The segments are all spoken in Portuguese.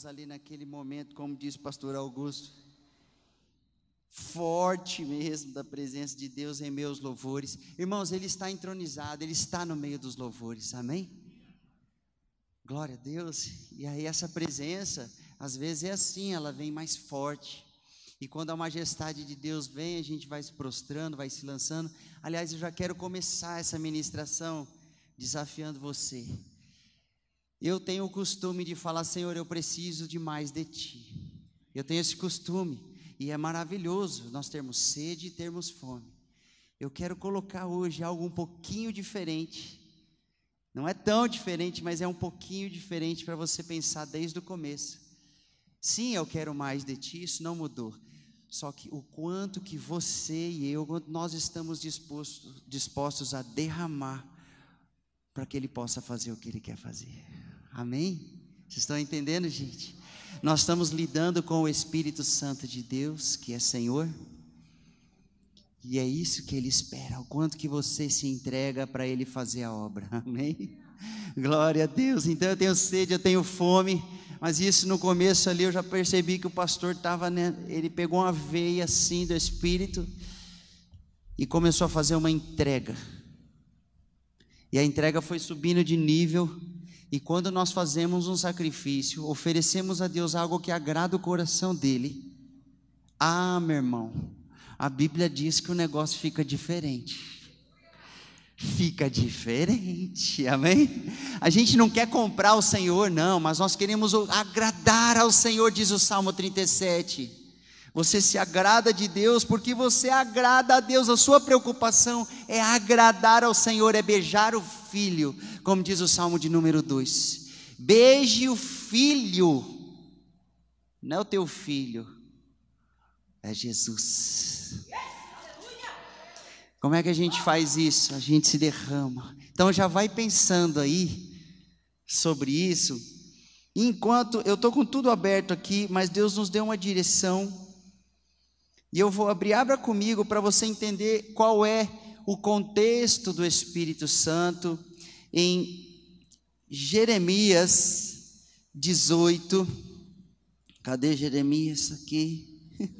Estávamos ali naquele momento, como diz o pastor Augusto, forte mesmo da presença de Deus em meus louvores. Irmãos, Ele está entronizado, Ele está no meio dos louvores, amém? Glória a Deus. E aí, essa presença, às vezes é assim, ela vem mais forte. E quando a majestade de Deus vem, a gente vai se prostrando, vai se lançando. Aliás, eu já quero começar essa ministração desafiando você. Eu tenho o costume de falar, Senhor, eu preciso de mais de Ti. Eu tenho esse costume. E é maravilhoso nós termos sede e termos fome. Eu quero colocar hoje algo um pouquinho diferente. Não é tão diferente, mas é um pouquinho diferente para você pensar desde o começo. Sim, eu quero mais de ti, isso não mudou. Só que o quanto que você e eu, nós estamos dispostos, dispostos a derramar para que Ele possa fazer o que Ele quer fazer. Amém? Vocês estão entendendo, gente? Nós estamos lidando com o Espírito Santo de Deus, que é Senhor. E é isso que Ele espera, o quanto que você se entrega para Ele fazer a obra. Amém? Glória a Deus. Então eu tenho sede, eu tenho fome. Mas isso no começo ali eu já percebi que o pastor estava, né, ele pegou uma veia assim do Espírito e começou a fazer uma entrega. E a entrega foi subindo de nível. E quando nós fazemos um sacrifício, oferecemos a Deus algo que agrada o coração dele. Ah, meu irmão, a Bíblia diz que o negócio fica diferente fica diferente, amém? A gente não quer comprar o Senhor, não, mas nós queremos agradar ao Senhor, diz o Salmo 37. Você se agrada de Deus porque você agrada a Deus, a sua preocupação é agradar ao Senhor, é beijar o filho, como diz o Salmo de número 2. Beije o filho, não é o teu filho, é Jesus. Como é que a gente faz isso? A gente se derrama. Então já vai pensando aí sobre isso. Enquanto eu estou com tudo aberto aqui, mas Deus nos deu uma direção. E eu vou abrir, abra comigo para você entender qual é o contexto do Espírito Santo em Jeremias 18. Cadê Jeremias aqui?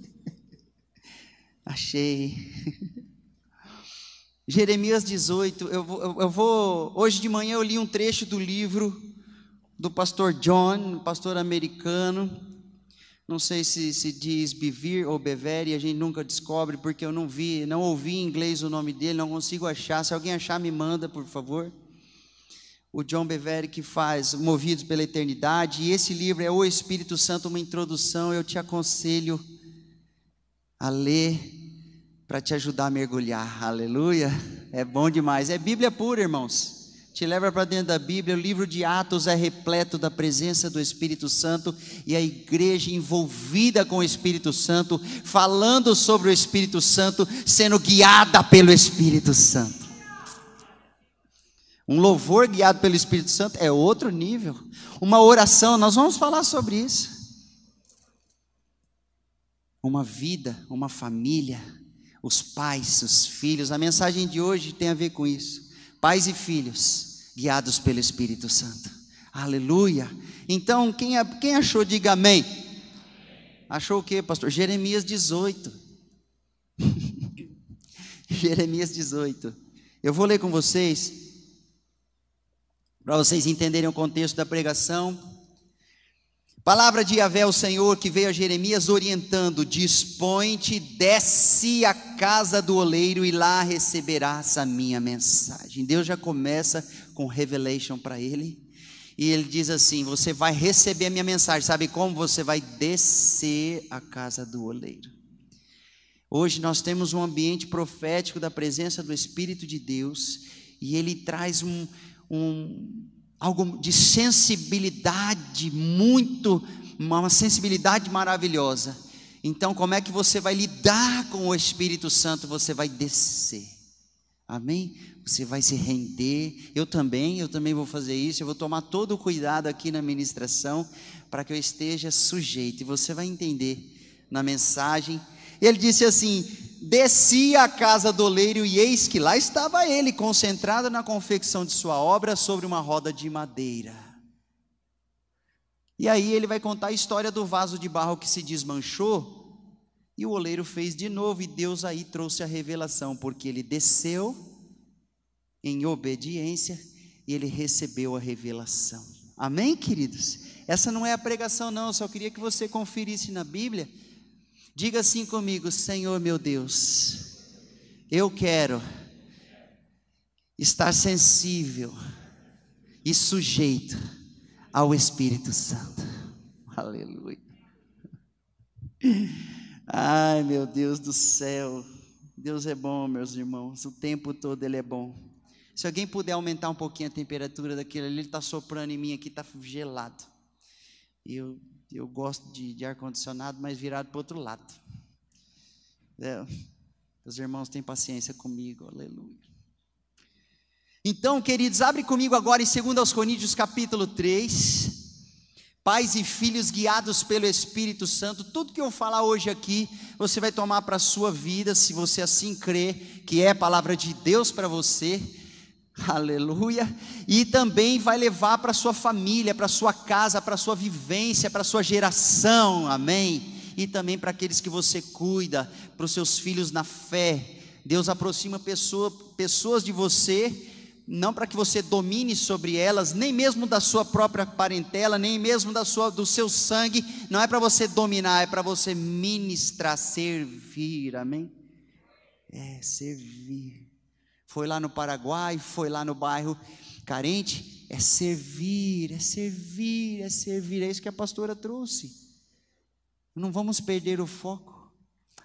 Achei. Jeremias 18, eu vou, eu vou, hoje de manhã eu li um trecho do livro do pastor John, pastor americano, não sei se se diz Bevere ou Bevere, a gente nunca descobre porque eu não vi, não ouvi em inglês o nome dele, não consigo achar, se alguém achar me manda por favor. O John Bevere que faz Movidos pela Eternidade, e esse livro é O Espírito Santo, uma introdução, eu te aconselho a ler para te ajudar a mergulhar. Aleluia. É bom demais. É Bíblia pura, irmãos. Te leva para dentro da Bíblia. O livro de Atos é repleto da presença do Espírito Santo e a igreja envolvida com o Espírito Santo, falando sobre o Espírito Santo, sendo guiada pelo Espírito Santo. Um louvor guiado pelo Espírito Santo é outro nível. Uma oração, nós vamos falar sobre isso. Uma vida, uma família, os pais, os filhos. A mensagem de hoje tem a ver com isso. Pais e filhos, guiados pelo Espírito Santo. Aleluia. Então, quem, quem achou, diga amém. Achou o que, pastor? Jeremias 18. Jeremias 18. Eu vou ler com vocês, para vocês entenderem o contexto da pregação. Palavra de Yahvé, o Senhor, que veio a Jeremias orientando: Dispõe-te, desce à casa do oleiro e lá receberás a minha mensagem. Deus já começa com revelation para ele. E ele diz assim: Você vai receber a minha mensagem. Sabe como? Você vai descer à casa do oleiro. Hoje nós temos um ambiente profético da presença do Espírito de Deus. E ele traz um, um algo de sensibilidade muito uma sensibilidade maravilhosa. Então, como é que você vai lidar com o Espírito Santo? Você vai descer. Amém? Você vai se render. Eu também, eu também vou fazer isso. Eu vou tomar todo o cuidado aqui na ministração para que eu esteja sujeito. E você vai entender na mensagem. Ele disse assim: Desci à casa do oleiro e eis que lá estava ele, concentrado na confecção de sua obra sobre uma roda de madeira. E aí ele vai contar a história do vaso de barro que se desmanchou, e o oleiro fez de novo, e Deus aí trouxe a revelação, porque ele desceu em obediência e ele recebeu a revelação. Amém, queridos? Essa não é a pregação, não, eu só queria que você conferisse na Bíblia Diga assim comigo: Senhor meu Deus, eu quero estar sensível e sujeito ao Espírito Santo. Aleluia. Ai, meu Deus do céu. Deus é bom, meus irmãos. O tempo todo Ele é bom. Se alguém puder aumentar um pouquinho a temperatura daquele ali, ele está soprando em mim aqui, está gelado. Eu eu gosto de, de ar-condicionado, mas virado para o outro lado. É, os irmãos têm paciência comigo, aleluia. Então, queridos, abre comigo agora em 2 Coríntios capítulo 3. Pais e filhos guiados pelo Espírito Santo, tudo que eu falar hoje aqui, você vai tomar para a sua vida, se você assim crê que é a palavra de Deus para você Aleluia. E também vai levar para sua família, para sua casa, para sua vivência, para sua geração. Amém. E também para aqueles que você cuida, para os seus filhos na fé. Deus aproxima pessoa, pessoas de você, não para que você domine sobre elas, nem mesmo da sua própria parentela, nem mesmo da sua, do seu sangue. Não é para você dominar, é para você ministrar, servir. Amém. É servir foi lá no Paraguai, foi lá no bairro carente, é servir, é servir, é servir, é isso que a pastora trouxe. Não vamos perder o foco.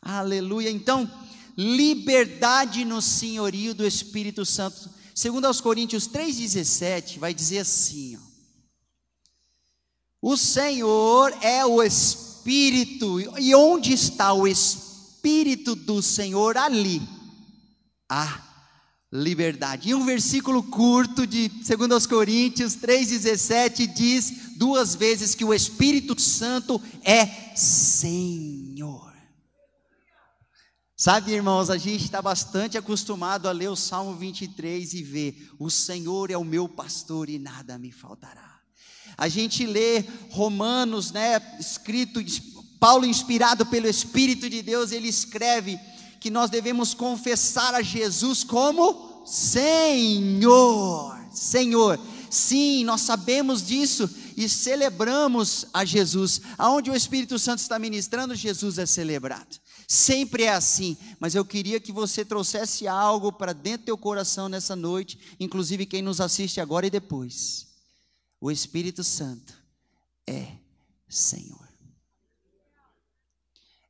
Aleluia. Então, liberdade no senhorio do Espírito Santo. Segundo aos Coríntios 3:17, vai dizer assim, ó, O Senhor é o Espírito, e onde está o Espírito do Senhor ali? Ah, liberdade. E um versículo curto de 2 Coríntios 3,17 diz duas vezes que o Espírito Santo é Senhor. Sabe, irmãos, a gente está bastante acostumado a ler o Salmo 23 e ver: o Senhor é o meu pastor e nada me faltará. A gente lê Romanos, né, escrito, Paulo inspirado pelo Espírito de Deus, ele escreve que nós devemos confessar a Jesus como Senhor. Senhor. Sim, nós sabemos disso e celebramos a Jesus. Aonde o Espírito Santo está ministrando, Jesus é celebrado. Sempre é assim, mas eu queria que você trouxesse algo para dentro do teu coração nessa noite, inclusive quem nos assiste agora e depois. O Espírito Santo é Senhor.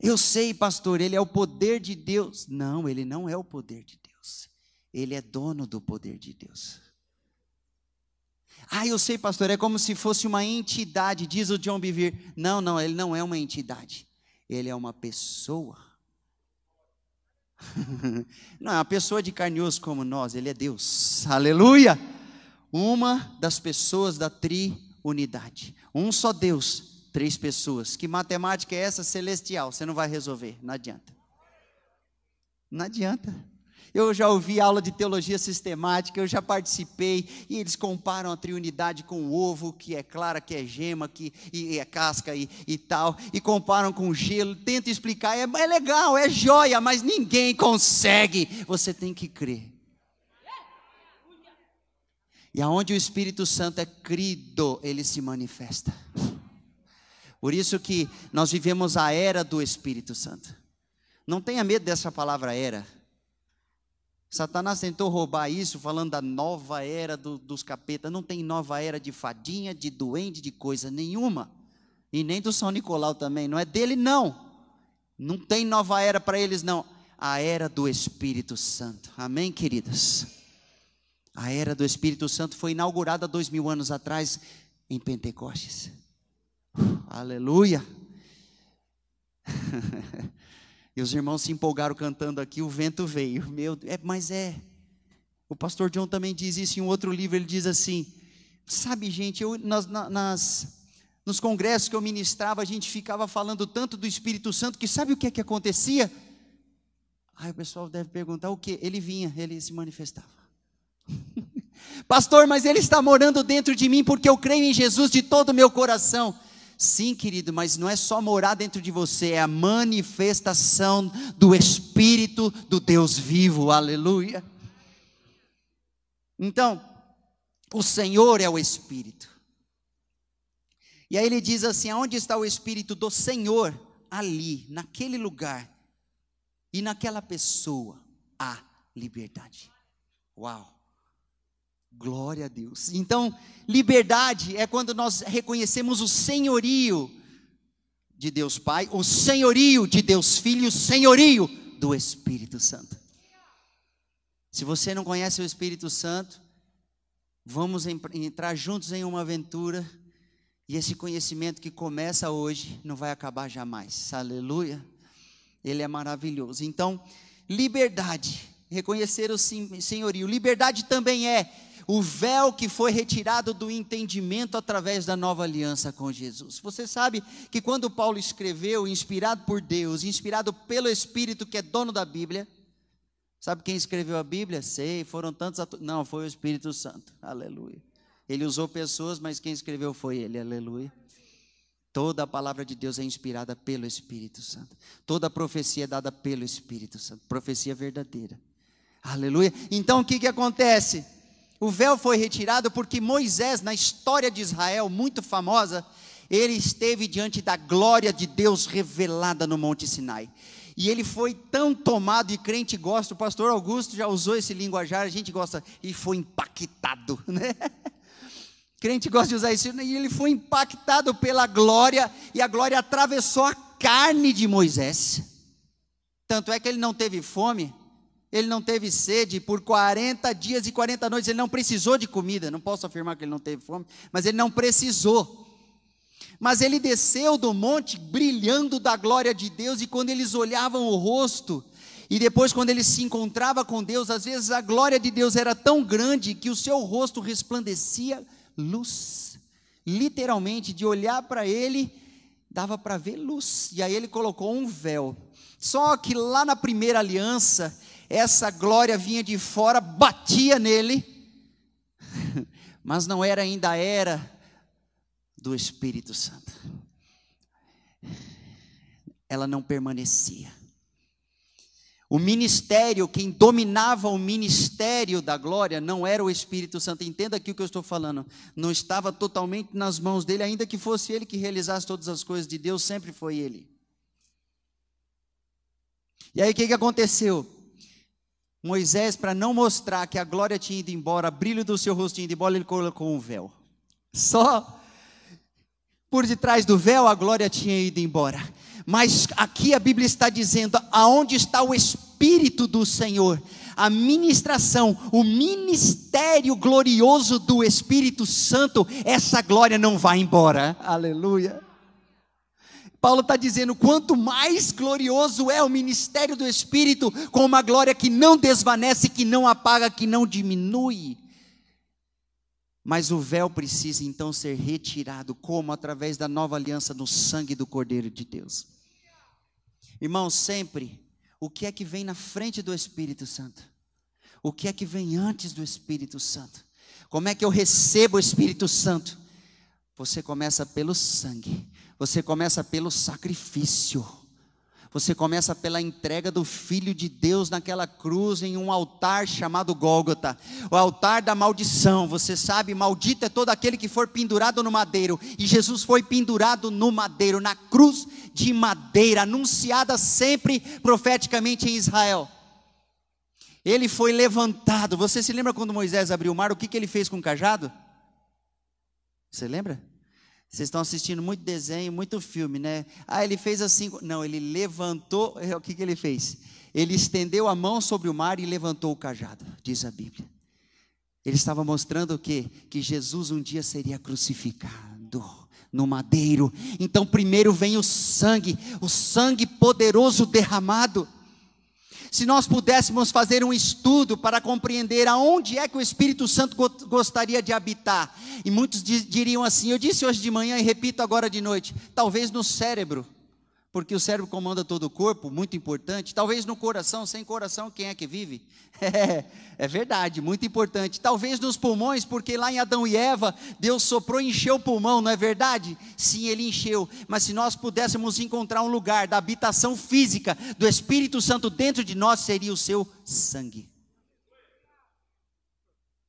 Eu sei, pastor, ele é o poder de Deus. Não, ele não é o poder de Deus. Ele é dono do poder de Deus. Ah, eu sei, pastor, é como se fosse uma entidade, diz o John Bevere. Não, não, ele não é uma entidade. Ele é uma pessoa. não é uma pessoa de carne e osso como nós, ele é Deus. Aleluia! Uma das pessoas da triunidade. Um só Deus Três pessoas. Que matemática é essa celestial? Você não vai resolver, não adianta. Não adianta. Eu já ouvi aula de teologia sistemática, eu já participei, e eles comparam a triunidade com o ovo, que é clara, que é gema, que e é casca e, e tal, e comparam com gelo, tenta explicar, é, é legal, é joia, mas ninguém consegue. Você tem que crer. E aonde o Espírito Santo é crido, ele se manifesta. Por isso que nós vivemos a era do Espírito Santo. Não tenha medo dessa palavra era. Satanás tentou roubar isso, falando da nova era do, dos capetas. Não tem nova era de fadinha, de doente, de coisa nenhuma. E nem do São Nicolau também. Não é dele, não. Não tem nova era para eles, não. A era do Espírito Santo. Amém, queridas? A era do Espírito Santo foi inaugurada dois mil anos atrás em Pentecostes. Aleluia. e os irmãos se empolgaram cantando aqui, o vento veio. Meu, é, mas é. O pastor John também diz isso em um outro livro, ele diz assim: sabe, gente, eu, nas, nas, nos congressos que eu ministrava, a gente ficava falando tanto do Espírito Santo que sabe o que é que acontecia? Aí o pessoal deve perguntar o que? Ele vinha, ele se manifestava. Pastor, mas ele está morando dentro de mim porque eu creio em Jesus de todo o meu coração. Sim, querido, mas não é só morar dentro de você, é a manifestação do Espírito do Deus vivo, aleluia. Então, o Senhor é o Espírito. E aí ele diz assim: aonde está o Espírito do Senhor? Ali, naquele lugar e naquela pessoa, há liberdade. Uau! Glória a Deus. Então, liberdade é quando nós reconhecemos o senhorio de Deus Pai, o senhorio de Deus Filho, o senhorio do Espírito Santo. Se você não conhece o Espírito Santo, vamos entrar juntos em uma aventura e esse conhecimento que começa hoje não vai acabar jamais. Aleluia. Ele é maravilhoso. Então, liberdade, reconhecer o senhorio. Liberdade também é o véu que foi retirado do entendimento através da nova aliança com Jesus. Você sabe que quando Paulo escreveu, inspirado por Deus, inspirado pelo Espírito que é dono da Bíblia, sabe quem escreveu a Bíblia? Sei, foram tantos. Não, foi o Espírito Santo. Aleluia. Ele usou pessoas, mas quem escreveu foi ele. Aleluia. Toda a palavra de Deus é inspirada pelo Espírito Santo. Toda a profecia é dada pelo Espírito Santo. Profecia verdadeira. Aleluia. Então o que, que acontece? O véu foi retirado porque Moisés, na história de Israel, muito famosa, ele esteve diante da glória de Deus revelada no Monte Sinai. E ele foi tão tomado, e crente gosta, o pastor Augusto já usou esse linguajar, a gente gosta, e foi impactado, né? Crente gosta de usar isso, e ele foi impactado pela glória, e a glória atravessou a carne de Moisés. Tanto é que ele não teve fome, ele não teve sede por 40 dias e 40 noites, ele não precisou de comida. Não posso afirmar que ele não teve fome, mas ele não precisou. Mas ele desceu do monte brilhando da glória de Deus, e quando eles olhavam o rosto, e depois, quando ele se encontrava com Deus, às vezes a glória de Deus era tão grande que o seu rosto resplandecia luz. Literalmente, de olhar para ele, dava para ver luz. E aí ele colocou um véu. Só que lá na primeira aliança, essa glória vinha de fora, batia nele, mas não era ainda a era do Espírito Santo. Ela não permanecia. O ministério, quem dominava o ministério da glória não era o Espírito Santo. Entenda aqui o que eu estou falando. Não estava totalmente nas mãos dele, ainda que fosse ele que realizasse todas as coisas de Deus, sempre foi ele. E aí o que, que aconteceu? Moisés, para não mostrar que a glória tinha ido embora, o brilho do seu rosto tinha ido embora, ele colocou um véu. Só por detrás do véu a glória tinha ido embora. Mas aqui a Bíblia está dizendo: aonde está o Espírito do Senhor? A ministração, o ministério glorioso do Espírito Santo, essa glória não vai embora. Aleluia. Paulo está dizendo: quanto mais glorioso é o ministério do Espírito, com uma glória que não desvanece, que não apaga, que não diminui. Mas o véu precisa então ser retirado, como através da nova aliança no sangue do Cordeiro de Deus. Irmão, sempre, o que é que vem na frente do Espírito Santo? O que é que vem antes do Espírito Santo? Como é que eu recebo o Espírito Santo? Você começa pelo sangue. Você começa pelo sacrifício. Você começa pela entrega do Filho de Deus naquela cruz em um altar chamado Gólgota, o altar da maldição. Você sabe, maldito é todo aquele que for pendurado no madeiro. E Jesus foi pendurado no madeiro, na cruz de madeira, anunciada sempre profeticamente em Israel. Ele foi levantado. Você se lembra quando Moisés abriu o mar? O que, que ele fez com o cajado? Você lembra? Vocês estão assistindo muito desenho, muito filme, né? Ah, ele fez assim. Não, ele levantou. O que, que ele fez? Ele estendeu a mão sobre o mar e levantou o cajado, diz a Bíblia. Ele estava mostrando o quê? Que Jesus um dia seria crucificado no madeiro. Então, primeiro vem o sangue, o sangue poderoso derramado. Se nós pudéssemos fazer um estudo para compreender aonde é que o Espírito Santo gostaria de habitar, e muitos diriam assim: eu disse hoje de manhã e repito agora de noite, talvez no cérebro porque o cérebro comanda todo o corpo, muito importante. Talvez no coração, sem coração, quem é que vive? É, é verdade, muito importante. Talvez nos pulmões, porque lá em Adão e Eva, Deus soprou e encheu o pulmão, não é verdade? Sim, ele encheu. Mas se nós pudéssemos encontrar um lugar da habitação física do Espírito Santo dentro de nós, seria o seu sangue.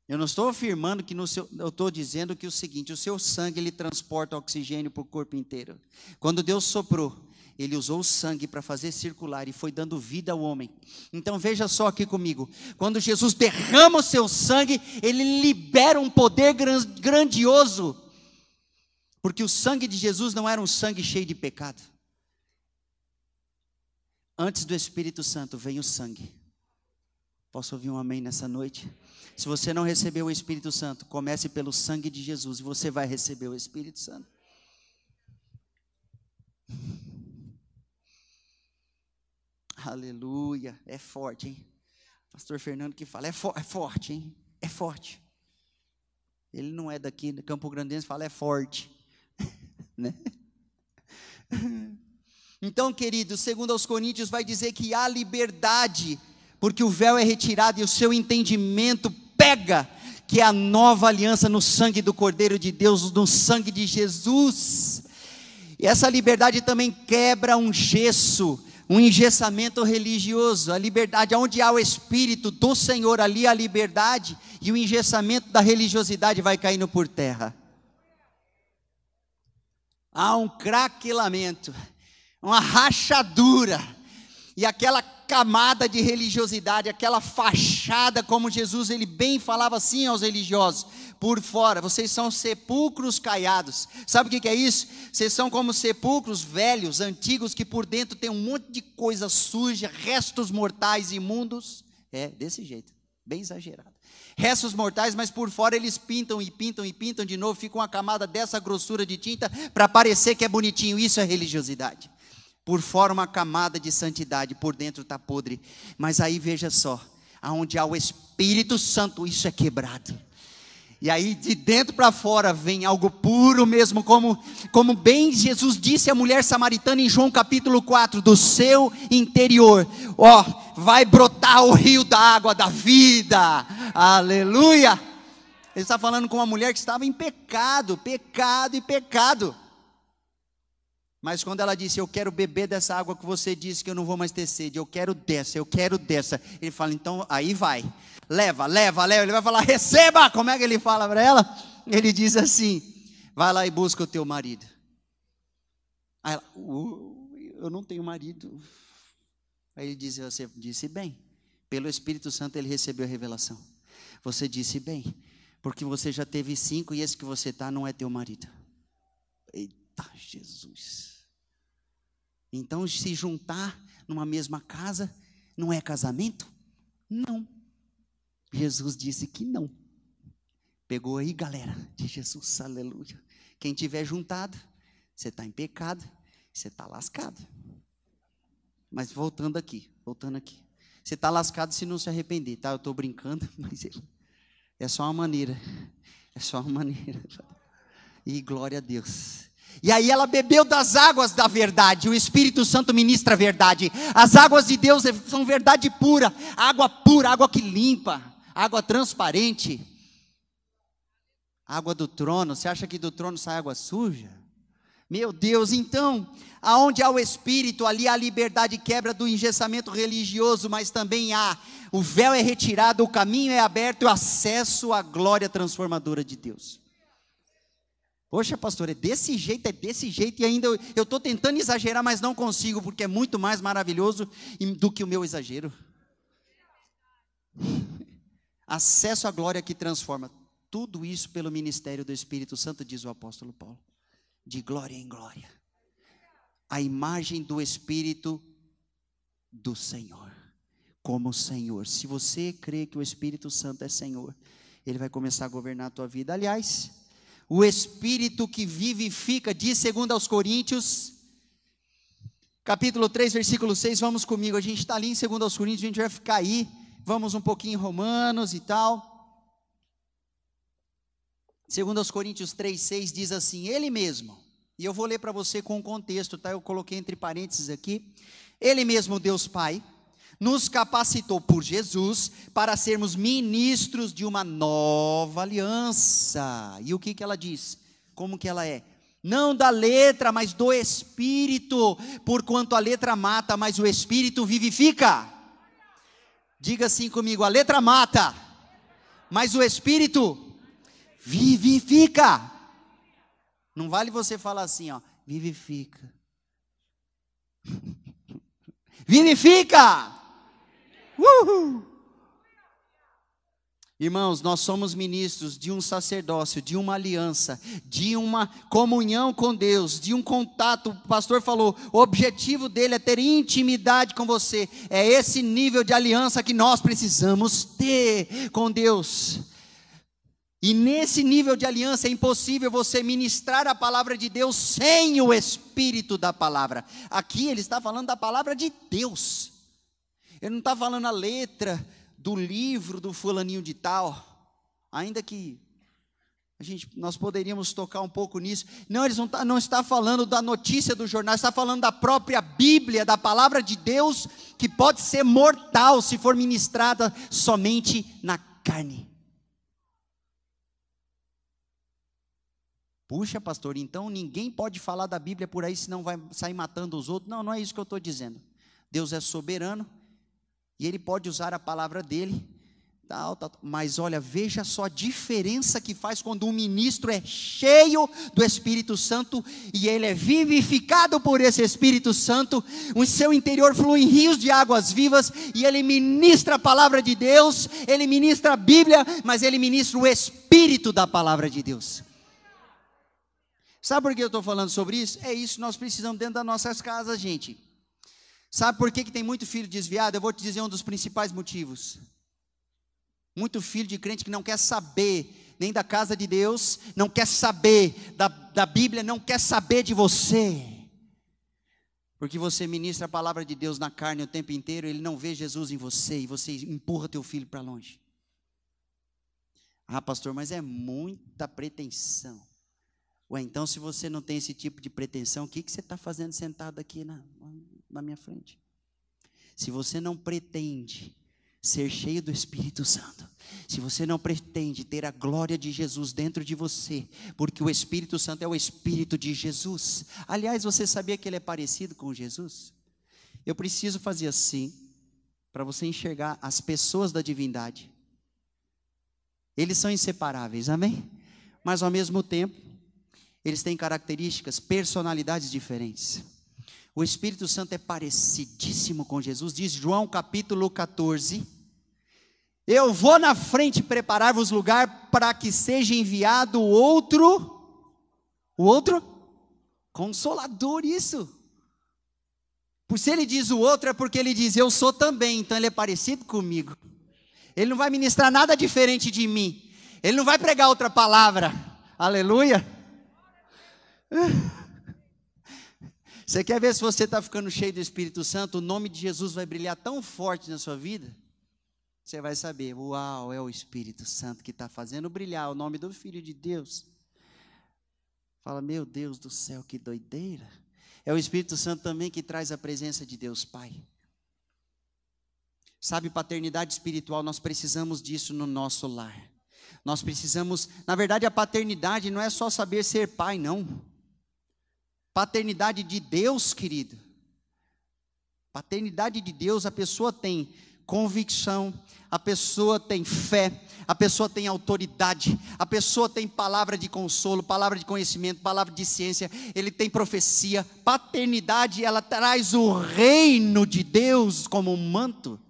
Eu não estou afirmando que no seu, eu estou dizendo que o seguinte, o seu sangue ele transporta oxigênio para o corpo inteiro. Quando Deus soprou, ele usou o sangue para fazer circular e foi dando vida ao homem. Então veja só aqui comigo: quando Jesus derrama o seu sangue, ele libera um poder grandioso, porque o sangue de Jesus não era um sangue cheio de pecado. Antes do Espírito Santo vem o sangue. Posso ouvir um amém nessa noite? Se você não recebeu o Espírito Santo, comece pelo sangue de Jesus e você vai receber o Espírito Santo. Aleluia. É forte, hein? Pastor Fernando que fala, é, fo é forte, hein? É forte. Ele não é daqui, do Campo Grandense, fala, é forte. né? Então, querido, segundo aos Coríntios, vai dizer que há liberdade, porque o véu é retirado e o seu entendimento pega, que é a nova aliança no sangue do Cordeiro de Deus, no sangue de Jesus. E essa liberdade também quebra um gesso um engessamento religioso, a liberdade, onde há o Espírito do Senhor, ali a liberdade, e o engessamento da religiosidade vai caindo por terra. Há um craquelamento, uma rachadura, e aquela camada de religiosidade, aquela fachada, como Jesus ele bem falava assim aos religiosos, por fora, vocês são sepulcros caiados. Sabe o que é isso? Vocês são como sepulcros velhos, antigos, que por dentro tem um monte de coisa suja, restos mortais imundos. É, desse jeito, bem exagerado. Restos mortais, mas por fora eles pintam e pintam e pintam de novo, fica uma camada dessa grossura de tinta para parecer que é bonitinho. Isso é religiosidade. Por fora uma camada de santidade, por dentro está podre. Mas aí veja só, aonde há o Espírito Santo, isso é quebrado. E aí de dentro para fora vem algo puro mesmo, como, como bem Jesus disse à mulher samaritana em João capítulo 4, do seu interior, ó, vai brotar o rio da água da vida, aleluia. Ele está falando com uma mulher que estava em pecado, pecado e pecado. Mas quando ela disse, eu quero beber dessa água que você disse que eu não vou mais ter sede, eu quero dessa, eu quero dessa. Ele fala, então aí vai leva, leva, leva. Ele vai falar, receba. Como é que ele fala para ela? Ele diz assim: vai lá e busca o teu marido. Aí ela, uh, eu não tenho marido. Aí ele diz: você disse bem. Pelo Espírito Santo ele recebeu a revelação. Você disse bem, porque você já teve cinco e esse que você está não é teu marido. Eita Jesus. Então se juntar numa mesma casa não é casamento? Não. Jesus disse que não. Pegou aí, galera, de Jesus, aleluia. Quem tiver juntado, você está em pecado, você está lascado. Mas voltando aqui, voltando aqui. Você está lascado se não se arrepender, tá? Eu estou brincando, mas é só uma maneira. É só uma maneira. E glória a Deus. E aí ela bebeu das águas da verdade. O Espírito Santo ministra a verdade. As águas de Deus são verdade pura, água pura, água que limpa água transparente, água do trono. Você acha que do trono sai água suja? Meu Deus, então, aonde há o Espírito, ali há a liberdade quebra do engessamento religioso, mas também há, o véu é retirado, o caminho é aberto, o acesso à glória transformadora de Deus. Poxa, pastor, é desse jeito, é desse jeito, e ainda eu estou tentando exagerar, mas não consigo, porque é muito mais maravilhoso do que o meu exagero acesso à glória que transforma. Tudo isso pelo ministério do Espírito Santo, diz o apóstolo Paulo. De glória em glória. A imagem do Espírito do Senhor. Como Senhor. Se você crê que o Espírito Santo é Senhor, ele vai começar a governar a tua vida. Aliás, o Espírito que vivifica, diz segundo aos Coríntios, capítulo 3, versículo 6, vamos comigo, a gente está ali em segundo aos Coríntios, a gente vai ficar aí, vamos um pouquinho em Romanos e tal. Segundo aos Coríntios 3, 6 diz assim, Ele mesmo, e eu vou ler para você com o contexto, tá? Eu coloquei entre parênteses aqui, Ele mesmo, Deus Pai, nos capacitou por Jesus para sermos ministros de uma nova aliança. E o que, que ela diz? Como que ela é? Não da letra, mas do Espírito, porquanto a letra mata, mas o Espírito vivifica. Diga assim comigo: a letra mata, mas o Espírito vivifica. Não vale você falar assim, ó, vivifica. vivifica! Uhul. Irmãos, nós somos ministros de um sacerdócio, de uma aliança, de uma comunhão com Deus, de um contato. O pastor falou: o objetivo dele é ter intimidade com você. É esse nível de aliança que nós precisamos ter com Deus. E nesse nível de aliança é impossível você ministrar a palavra de Deus sem o espírito da palavra. Aqui ele está falando da palavra de Deus. Ele não está falando a letra do livro do fulaninho de tal, ainda que a gente, nós poderíamos tocar um pouco nisso. Não, eles não, tá, não está falando da notícia do jornal, está falando da própria Bíblia, da palavra de Deus, que pode ser mortal se for ministrada somente na carne. Puxa, pastor, então ninguém pode falar da Bíblia por aí, senão vai sair matando os outros. Não, não é isso que eu estou dizendo. Deus é soberano, e ele pode usar a palavra dele, tal, tal, mas olha, veja só a diferença que faz quando um ministro é cheio do Espírito Santo e ele é vivificado por esse Espírito Santo, o seu interior flui em rios de águas vivas e ele ministra a palavra de Deus, ele ministra a Bíblia, mas ele ministra o Espírito da palavra de Deus. Sabe por que eu estou falando sobre isso? É isso que nós precisamos dentro das nossas casas, gente. Sabe por que, que tem muito filho desviado? Eu vou te dizer um dos principais motivos. Muito filho de crente que não quer saber nem da casa de Deus, não quer saber da, da Bíblia, não quer saber de você. Porque você ministra a palavra de Deus na carne o tempo inteiro, ele não vê Jesus em você e você empurra teu filho para longe. Ah, pastor, mas é muita pretensão. Ué, então se você não tem esse tipo de pretensão, o que, que você está fazendo sentado aqui na, na minha frente. Se você não pretende ser cheio do Espírito Santo, se você não pretende ter a glória de Jesus dentro de você, porque o Espírito Santo é o Espírito de Jesus. Aliás, você sabia que ele é parecido com Jesus? Eu preciso fazer assim, para você enxergar as pessoas da divindade. Eles são inseparáveis, amém? Mas ao mesmo tempo, eles têm características, personalidades diferentes. O Espírito Santo é parecidíssimo com Jesus, diz João capítulo 14. Eu vou na frente preparar-vos lugar para que seja enviado outro, o outro consolador, isso. Por se ele diz o outro, é porque ele diz eu sou também, então ele é parecido comigo. Ele não vai ministrar nada diferente de mim. Ele não vai pregar outra palavra. Aleluia. Você quer ver se você está ficando cheio do Espírito Santo? O nome de Jesus vai brilhar tão forte na sua vida? Você vai saber, uau, é o Espírito Santo que está fazendo brilhar o nome do Filho de Deus. Fala, meu Deus do céu, que doideira. É o Espírito Santo também que traz a presença de Deus Pai. Sabe, paternidade espiritual, nós precisamos disso no nosso lar. Nós precisamos, na verdade, a paternidade não é só saber ser pai, não paternidade de Deus, querido. Paternidade de Deus, a pessoa tem convicção, a pessoa tem fé, a pessoa tem autoridade, a pessoa tem palavra de consolo, palavra de conhecimento, palavra de ciência, ele tem profecia. Paternidade, ela traz o reino de Deus como um manto.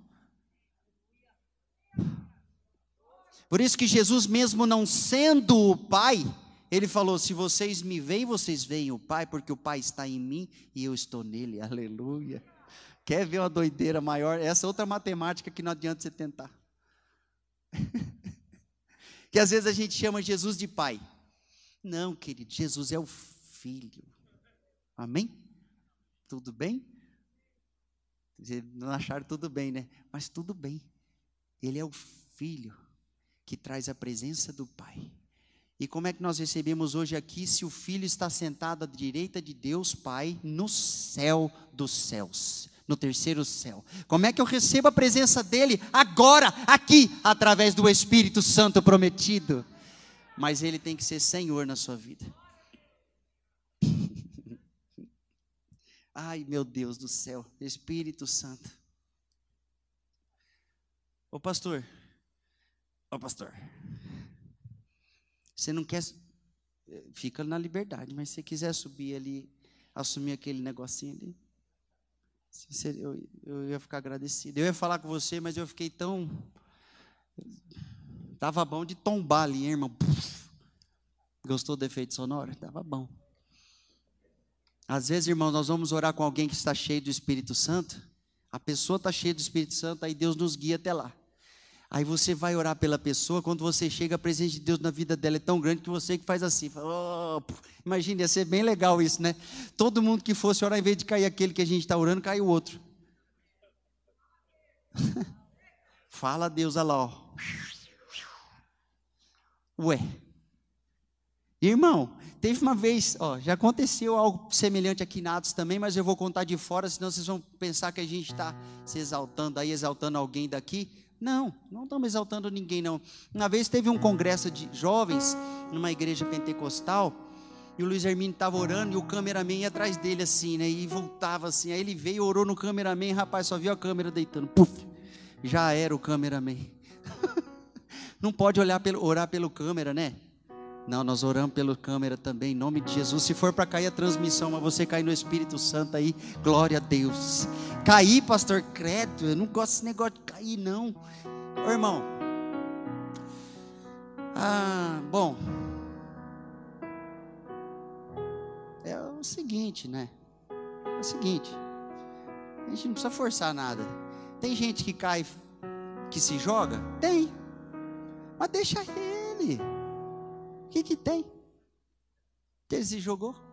Por isso que Jesus, mesmo não sendo o Pai, ele falou: Se vocês me veem, vocês veem o Pai, porque o Pai está em mim e eu estou nele. Aleluia. Quer ver uma doideira maior? Essa é outra matemática que não adianta você tentar. que às vezes a gente chama Jesus de Pai. Não, querido, Jesus é o Filho. Amém? Tudo bem? Não acharam tudo bem, né? Mas tudo bem. Ele é o Filho que traz a presença do Pai. E como é que nós recebemos hoje aqui se o Filho está sentado à direita de Deus Pai no céu dos céus, no terceiro céu? Como é que eu recebo a presença dele agora, aqui, através do Espírito Santo prometido? Mas ele tem que ser Senhor na sua vida. Ai, meu Deus do céu, Espírito Santo. Ô pastor, ô pastor, você não quer, fica na liberdade, mas se quiser subir ali, assumir aquele negocinho ali, eu, eu ia ficar agradecido. Eu ia falar com você, mas eu fiquei tão. Tava bom de tombar ali, hein, irmão. Gostou do efeito sonoro? Tava bom. Às vezes, irmãos, nós vamos orar com alguém que está cheio do Espírito Santo. A pessoa está cheia do Espírito Santo, aí Deus nos guia até lá. Aí você vai orar pela pessoa, quando você chega, a presença de Deus na vida dela é tão grande que você que faz assim. Fala, oh, imagina, ia ser bem legal isso, né? Todo mundo que fosse orar, em vez de cair aquele que a gente está orando, cai o outro. Fala a Deus, olha lá, ó. Ué. Irmão, teve uma vez, ó, já aconteceu algo semelhante aqui na Atos também, mas eu vou contar de fora, senão vocês vão pensar que a gente está se exaltando aí, exaltando alguém daqui. Não, não estamos exaltando ninguém, não. Uma vez teve um congresso de jovens numa igreja pentecostal, e o Luiz Hermínio estava orando e o cameraman ia atrás dele assim, né? E voltava assim. Aí ele veio, orou no cameraman, rapaz, só viu a câmera deitando. Puf! Já era o cameraman. não pode olhar pelo, orar pelo câmera, né? Não, nós oramos pelo câmera também, em nome de Jesus. Se for para cair a transmissão, mas você cair no Espírito Santo aí, glória a Deus. Cair, pastor, credo, eu não gosto desse negócio de cair, não. Ô, irmão. Ah, bom. É o seguinte, né? É o seguinte. A gente não precisa forçar nada. Tem gente que cai, que se joga? Tem. Mas deixa ele. O que, que tem? Ele se jogou.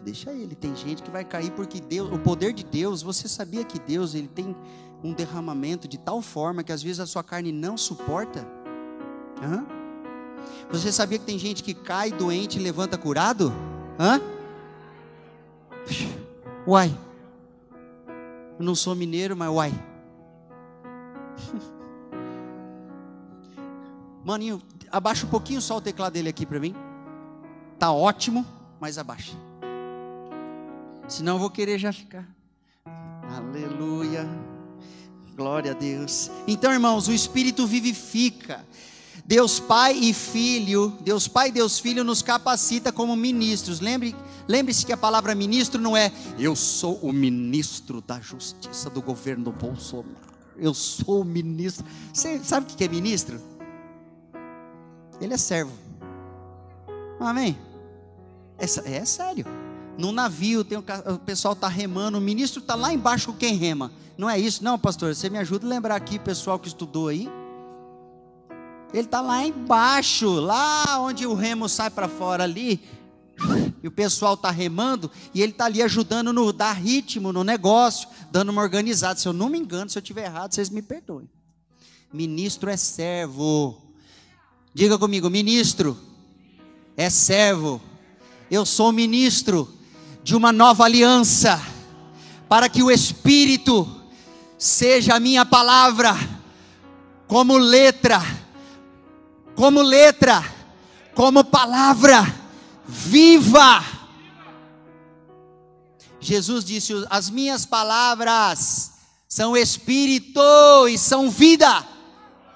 Deixa ele. Tem gente que vai cair porque Deus, o poder de Deus, você sabia que Deus ele tem um derramamento de tal forma que às vezes a sua carne não suporta? Hã? Você sabia que tem gente que cai doente e levanta curado? Hã? Uai. Eu não sou mineiro, mas uai. Maninho, abaixa um pouquinho só o teclado dele aqui para mim. Tá ótimo, mas abaixa. Senão eu vou querer já ficar. Aleluia. Glória a Deus. Então, irmãos, o Espírito vivifica. Deus Pai e Filho, Deus Pai e Deus Filho nos capacita como ministros. Lembre, lembre-se que a palavra ministro não é eu sou o ministro da justiça do governo Bolsonaro. Eu sou o ministro. Você sabe o que é ministro? Ele é servo. Amém? É, é sério. No navio, tem o, o pessoal está remando, o ministro está lá embaixo com quem rema. Não é isso? Não, pastor, você me ajuda a lembrar aqui, pessoal que estudou aí. Ele está lá embaixo, lá onde o remo sai para fora ali. E o pessoal está remando e ele está ali ajudando no dar ritmo no negócio, dando uma organizada. Se eu não me engano, se eu estiver errado, vocês me perdoem. Ministro é servo. Diga comigo, ministro é servo. Eu sou ministro de uma nova aliança, para que o Espírito seja a minha palavra, como letra, como letra, como palavra viva. Jesus disse: As minhas palavras são espírito e são vida.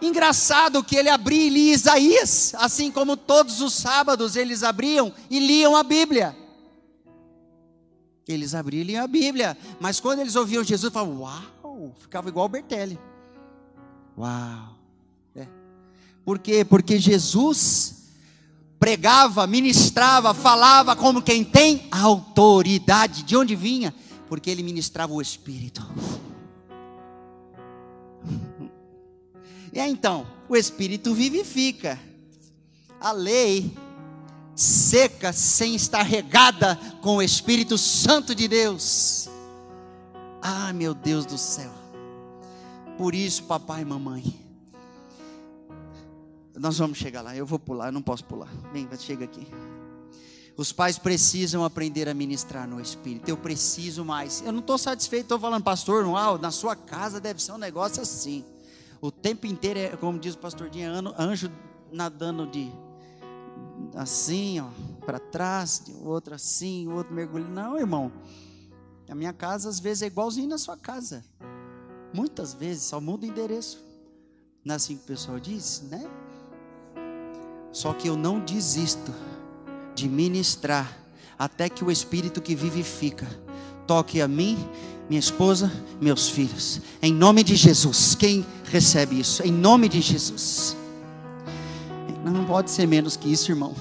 Engraçado que ele abria e lia Isaías, assim como todos os sábados eles abriam e liam a Bíblia. Eles abriam a Bíblia, mas quando eles ouviam Jesus, falavam, uau, ficava igual o Bertelli. Uau. É. Por quê? Porque Jesus pregava, ministrava, falava como quem tem autoridade. De onde vinha? Porque ele ministrava o Espírito. E aí, então, o Espírito vivifica. a lei seca sem estar regada com o Espírito Santo de Deus. Ah, meu Deus do céu. Por isso, papai e mamãe, nós vamos chegar lá. Eu vou pular, eu não posso pular. Vem, chega aqui. Os pais precisam aprender a ministrar no Espírito. Eu preciso mais. Eu não estou satisfeito, estou falando, pastor, uau, na sua casa deve ser um negócio assim. O tempo inteiro é, como diz o pastor Dinho, anjo nadando de assim, ó, para trás, o outro assim, o outro mergulhando. Não, irmão. A minha casa às vezes é igualzinho na sua casa. Muitas vezes só muda o endereço. Não é assim que o pessoal diz, né? Só que eu não desisto de ministrar até que o Espírito que vivifica toque a mim, minha esposa, meus filhos. Em nome de Jesus. Quem recebe isso? Em nome de Jesus. Não pode ser menos que isso, irmão.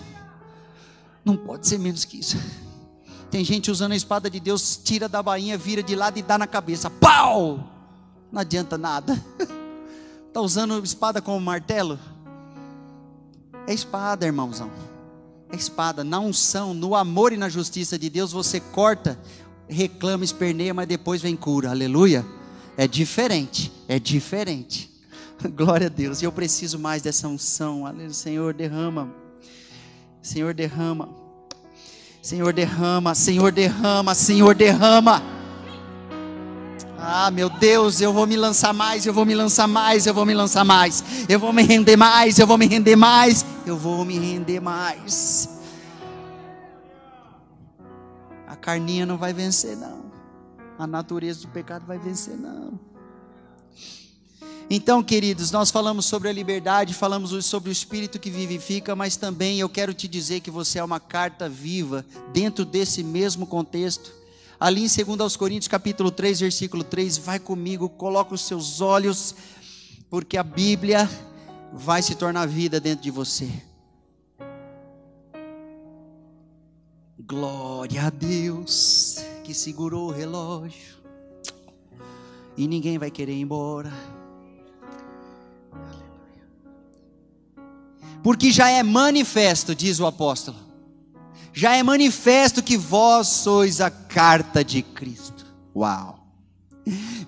Não pode ser menos que isso. Tem gente usando a espada de Deus, tira da bainha, vira de lado e dá na cabeça. Pau! Não adianta nada. Está usando espada como martelo? É espada, irmãozão. É espada. Na unção, no amor e na justiça de Deus, você corta, reclama, esperneia, mas depois vem cura. Aleluia. É diferente. É diferente. Glória a Deus. E eu preciso mais dessa unção. Aleluia. Senhor, derrama. Senhor, derrama. Senhor, derrama. Senhor, derrama. Senhor, derrama. Ah, meu Deus, eu vou me lançar mais, eu vou me lançar mais, eu vou me lançar mais, eu vou me render mais, eu vou me render mais, eu vou me render mais. A carninha não vai vencer, não. A natureza do pecado vai vencer, não. Então, queridos, nós falamos sobre a liberdade, falamos sobre o espírito que vivifica, mas também eu quero te dizer que você é uma carta viva dentro desse mesmo contexto ali em 2 Coríntios capítulo 3, versículo 3, vai comigo, coloca os seus olhos, porque a Bíblia vai se tornar vida dentro de você. Glória a Deus que segurou o relógio. E ninguém vai querer ir embora. Porque já é manifesto, diz o apóstolo já é manifesto que vós sois a carta de Cristo. Uau!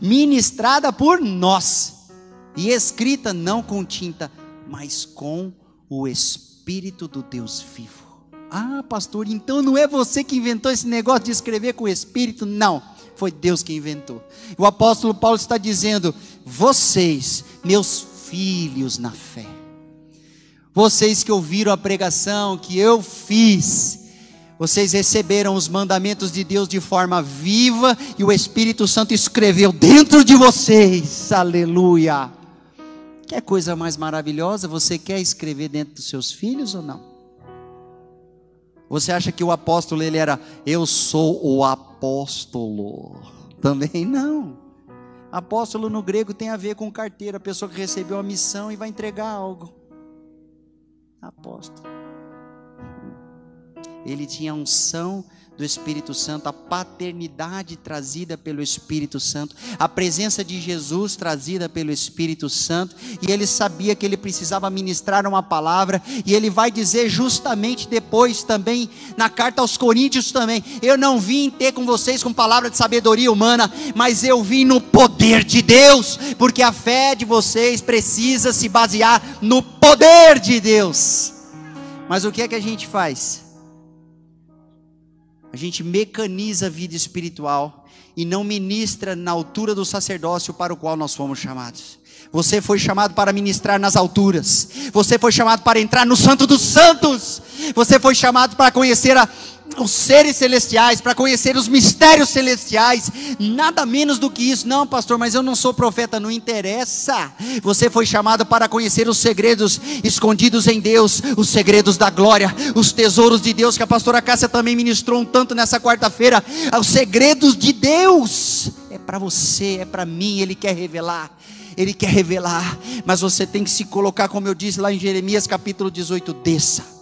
Ministrada por nós e escrita não com tinta, mas com o Espírito do Deus vivo. Ah, pastor, então não é você que inventou esse negócio de escrever com o Espírito? Não, foi Deus que inventou. O apóstolo Paulo está dizendo: vocês, meus filhos na fé, vocês que ouviram a pregação que eu fiz, vocês receberam os mandamentos de Deus de forma viva e o Espírito Santo escreveu dentro de vocês. Aleluia. Quer coisa mais maravilhosa? Você quer escrever dentro dos seus filhos ou não? Você acha que o apóstolo ele era eu sou o apóstolo? Também não. Apóstolo no grego tem a ver com carteira, a pessoa que recebeu a missão e vai entregar algo. Apóstolo. Ele tinha unção do Espírito Santo, a paternidade trazida pelo Espírito Santo, a presença de Jesus trazida pelo Espírito Santo, e ele sabia que ele precisava ministrar uma palavra, e ele vai dizer justamente depois também, na carta aos Coríntios também: Eu não vim ter com vocês com palavra de sabedoria humana, mas eu vim no poder de Deus, porque a fé de vocês precisa se basear no poder de Deus. Mas o que é que a gente faz? A gente mecaniza a vida espiritual e não ministra na altura do sacerdócio para o qual nós fomos chamados. Você foi chamado para ministrar nas alturas. Você foi chamado para entrar no Santo dos Santos. Você foi chamado para conhecer a, os seres celestiais, para conhecer os mistérios celestiais, nada menos do que isso. Não, pastor, mas eu não sou profeta, não interessa. Você foi chamado para conhecer os segredos escondidos em Deus, os segredos da glória, os tesouros de Deus, que a pastora Cássia também ministrou um tanto nessa quarta-feira. Os segredos de Deus é para você, é para mim, Ele quer revelar. Ele quer revelar, mas você tem que se colocar, como eu disse lá em Jeremias capítulo 18, desça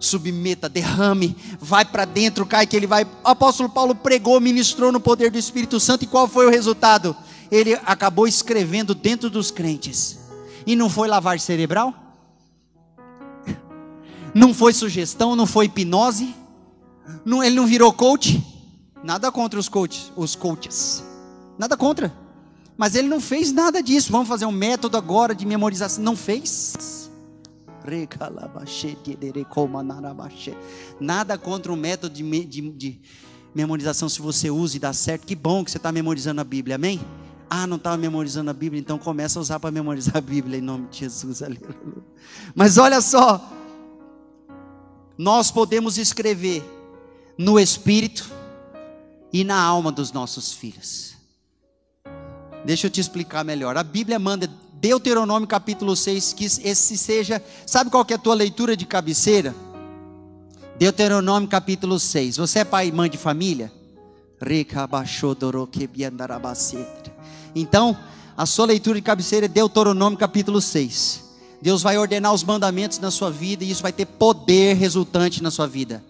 submeta, derrame, vai para dentro, cai que ele vai. O apóstolo Paulo pregou, ministrou no poder do Espírito Santo e qual foi o resultado? Ele acabou escrevendo dentro dos crentes. E não foi lavar cerebral? Não foi sugestão, não foi hipnose. Não, ele não virou coach. Nada contra os coaches, os coaches. Nada contra. Mas ele não fez nada disso. Vamos fazer um método agora de memorização. Não fez. Nada contra um método de, de, de memorização se você usa e dá certo. Que bom que você está memorizando a Bíblia, amém? Ah, não estava memorizando a Bíblia, então começa a usar para memorizar a Bíblia em nome de Jesus. Mas olha só, nós podemos escrever no espírito e na alma dos nossos filhos. Deixa eu te explicar melhor. A Bíblia manda Deuteronômio capítulo 6 que esse seja, sabe qual que é a tua leitura de cabeceira? Deuteronômio capítulo 6. Você é pai e mãe de família? Então, a sua leitura de cabeceira é Deuteronômio capítulo 6. Deus vai ordenar os mandamentos na sua vida e isso vai ter poder resultante na sua vida.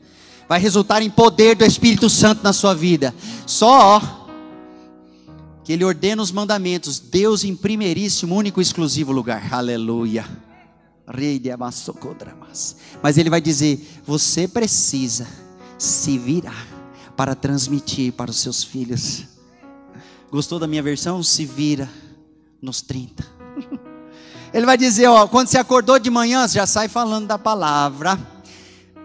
Vai resultar em poder do Espírito Santo na sua vida. Só que ele ordena os mandamentos, Deus em primeiríssimo, único e exclusivo lugar. Aleluia. Mas ele vai dizer: você precisa se virar para transmitir para os seus filhos. Gostou da minha versão? Se vira nos 30. Ele vai dizer, ó, quando você acordou de manhã, você já sai falando da palavra.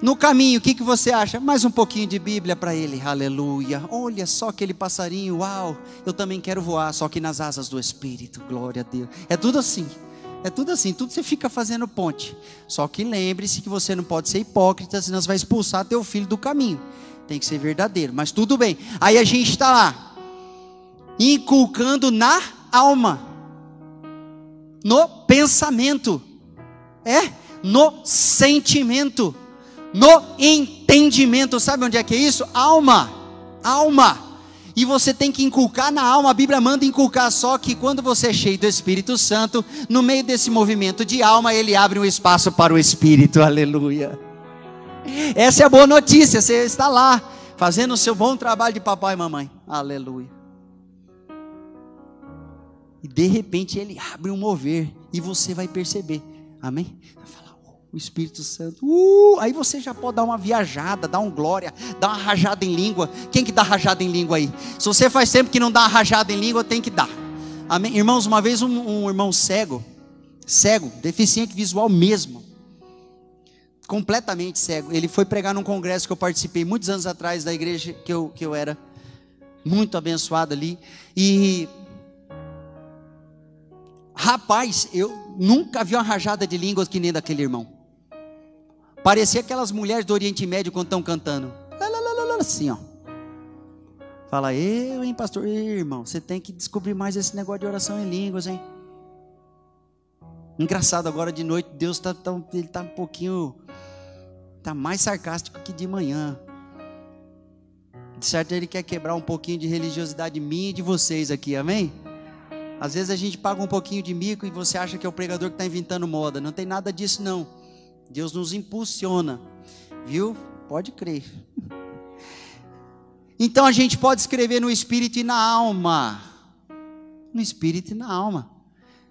No caminho, o que, que você acha? Mais um pouquinho de Bíblia para ele, aleluia. Olha só aquele passarinho, uau, eu também quero voar, só que nas asas do Espírito, glória a Deus. É tudo assim, é tudo assim, tudo você fica fazendo ponte. Só que lembre-se que você não pode ser hipócrita, senão você vai expulsar teu filho do caminho. Tem que ser verdadeiro, mas tudo bem. Aí a gente está lá, inculcando na alma, no pensamento, é, no sentimento, no entendimento. Sabe onde é que é isso? Alma, alma. E você tem que inculcar na alma, a Bíblia manda inculcar, só que quando você é cheio do Espírito Santo, no meio desse movimento de alma, ele abre um espaço para o Espírito, aleluia. Essa é a boa notícia, você está lá, fazendo o seu bom trabalho de papai e mamãe, aleluia. E de repente ele abre um mover e você vai perceber. Amém? O Espírito Santo. Uh, aí você já pode dar uma viajada, dar um glória, dar uma rajada em língua. Quem que dá rajada em língua aí? Se você faz tempo que não dá rajada em língua, tem que dar. Amém? Irmãos, uma vez um, um irmão cego, cego, deficiente visual mesmo, completamente cego. Ele foi pregar num congresso que eu participei muitos anos atrás da igreja que eu, que eu era muito abençoado ali. E Rapaz, eu nunca vi uma rajada de línguas que nem daquele irmão. Parecia aquelas mulheres do Oriente Médio quando estão cantando. Assim, ó. Fala, eu, hein, pastor? irmão, você tem que descobrir mais esse negócio de oração em línguas, hein? Engraçado, agora de noite, Deus está tá, ele tá um pouquinho. Está mais sarcástico que de manhã. De certo, ele quer quebrar um pouquinho de religiosidade minha e de vocês aqui, amém? Às vezes a gente paga um pouquinho de mico e você acha que é o pregador que está inventando moda. Não tem nada disso, não. Deus nos impulsiona, viu? Pode crer. Então a gente pode escrever no espírito e na alma. No espírito e na alma.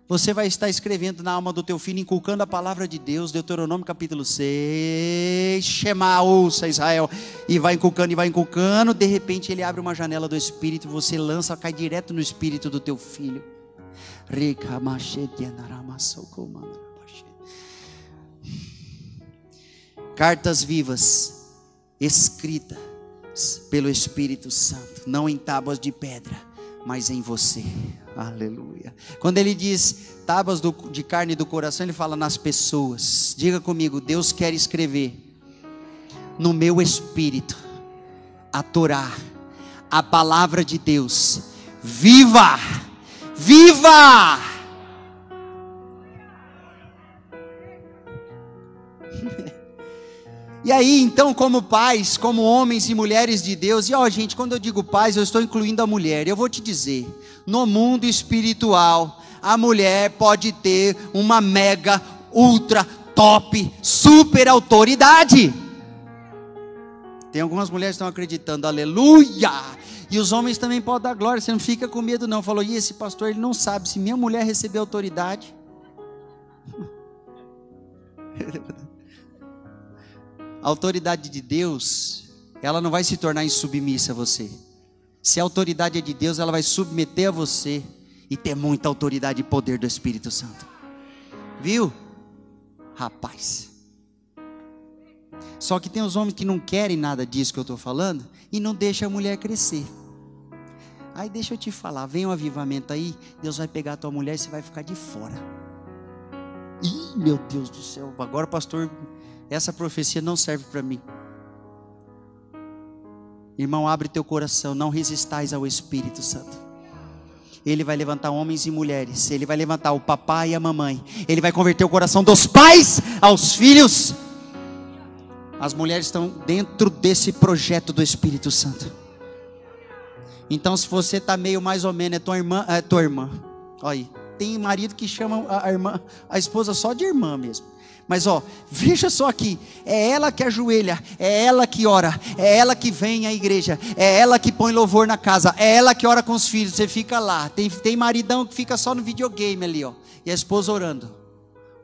Você vai estar escrevendo na alma do teu filho, inculcando a palavra de Deus, Deuteronômio capítulo 6, Shema, ouça Israel, e vai inculcando e vai inculcando, de repente ele abre uma janela do Espírito, você lança, cai direto no Espírito do teu filho. Cartas vivas, escritas pelo Espírito Santo, não em tábuas de pedra, mas em você. Aleluia. Quando ele diz tábuas do, de carne do coração, ele fala nas pessoas. Diga comigo, Deus quer escrever no meu espírito a Torá, a palavra de Deus, viva Viva! E aí, então, como pais, como homens e mulheres de Deus, e ó, gente, quando eu digo pais, eu estou incluindo a mulher. Eu vou te dizer, no mundo espiritual, a mulher pode ter uma mega, ultra, top, super autoridade. Tem algumas mulheres que estão acreditando, aleluia! E os homens também podem dar glória, você não fica com medo não. Falou, e esse pastor, ele não sabe se minha mulher recebeu autoridade. A autoridade de Deus, ela não vai se tornar insubmissa a você. Se a autoridade é de Deus, ela vai submeter a você e ter muita autoridade e poder do Espírito Santo. Viu? Rapaz. Só que tem os homens que não querem nada disso que eu estou falando e não deixa a mulher crescer. Aí deixa eu te falar, vem um avivamento aí, Deus vai pegar a tua mulher e você vai ficar de fora. Ih, meu Deus do céu, agora pastor, essa profecia não serve para mim. Irmão, abre teu coração, não resistais ao Espírito Santo. Ele vai levantar homens e mulheres, ele vai levantar o papai e a mamãe, ele vai converter o coração dos pais aos filhos. As mulheres estão dentro desse projeto do Espírito Santo. Então, se você está meio mais ou menos, é tua irmã, é tua irmã. Olha aí. Tem marido que chama a irmã, a esposa só de irmã mesmo. Mas ó, veja só aqui, é ela que ajoelha, é ela que ora, é ela que vem à igreja, é ela que põe louvor na casa, é ela que ora com os filhos, você fica lá. Tem, tem maridão que fica só no videogame ali, ó, e a esposa orando.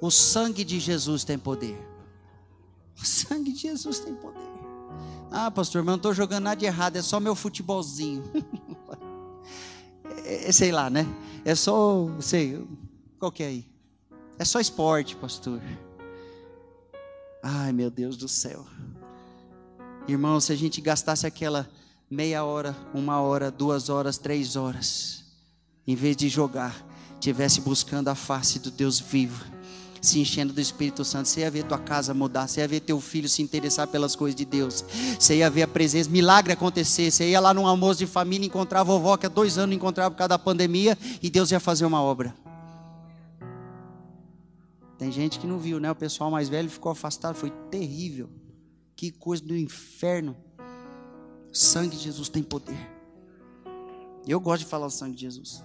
O sangue de Jesus tem poder. O sangue de Jesus tem poder. Ah, pastor, mas não estou jogando nada de errado, é só meu futebolzinho. é, é, sei lá, né? É só, sei, qual que é aí? É só esporte, pastor. Ai, meu Deus do céu. Irmão, se a gente gastasse aquela meia hora, uma hora, duas horas, três horas, em vez de jogar, tivesse buscando a face do Deus vivo se enchendo do Espírito Santo. Você ia ver tua casa mudar, você ia ver teu filho se interessar pelas coisas de Deus. Você ia ver a presença, milagre acontecer. Você ia lá num almoço de família encontrar a vovó que há dois anos não encontrava por causa da pandemia e Deus ia fazer uma obra. Tem gente que não viu, né? O pessoal mais velho ficou afastado, foi terrível. Que coisa do inferno. O sangue de Jesus tem poder. Eu gosto de falar o sangue de Jesus.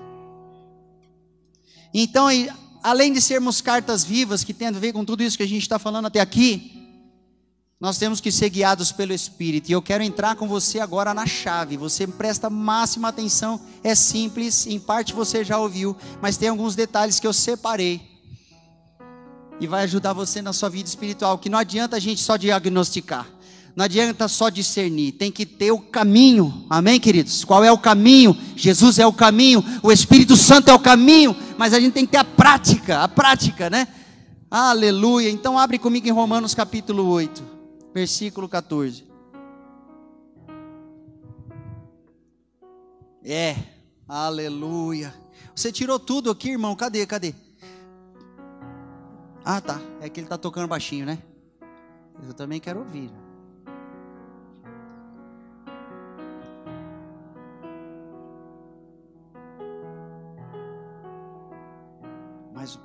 Então, além de sermos cartas vivas, que tem a ver com tudo isso que a gente está falando até aqui, nós temos que ser guiados pelo Espírito. E eu quero entrar com você agora na chave. Você presta máxima atenção. É simples, em parte você já ouviu, mas tem alguns detalhes que eu separei. E vai ajudar você na sua vida espiritual. Que não adianta a gente só diagnosticar. Não adianta só discernir, tem que ter o caminho. Amém, queridos? Qual é o caminho? Jesus é o caminho, o Espírito Santo é o caminho, mas a gente tem que ter a prática, a prática, né? Aleluia. Então abre comigo em Romanos capítulo 8, versículo 14. É, aleluia. Você tirou tudo aqui, irmão? Cadê? Cadê? Ah, tá. É que ele está tocando baixinho, né? Eu também quero ouvir. mais um.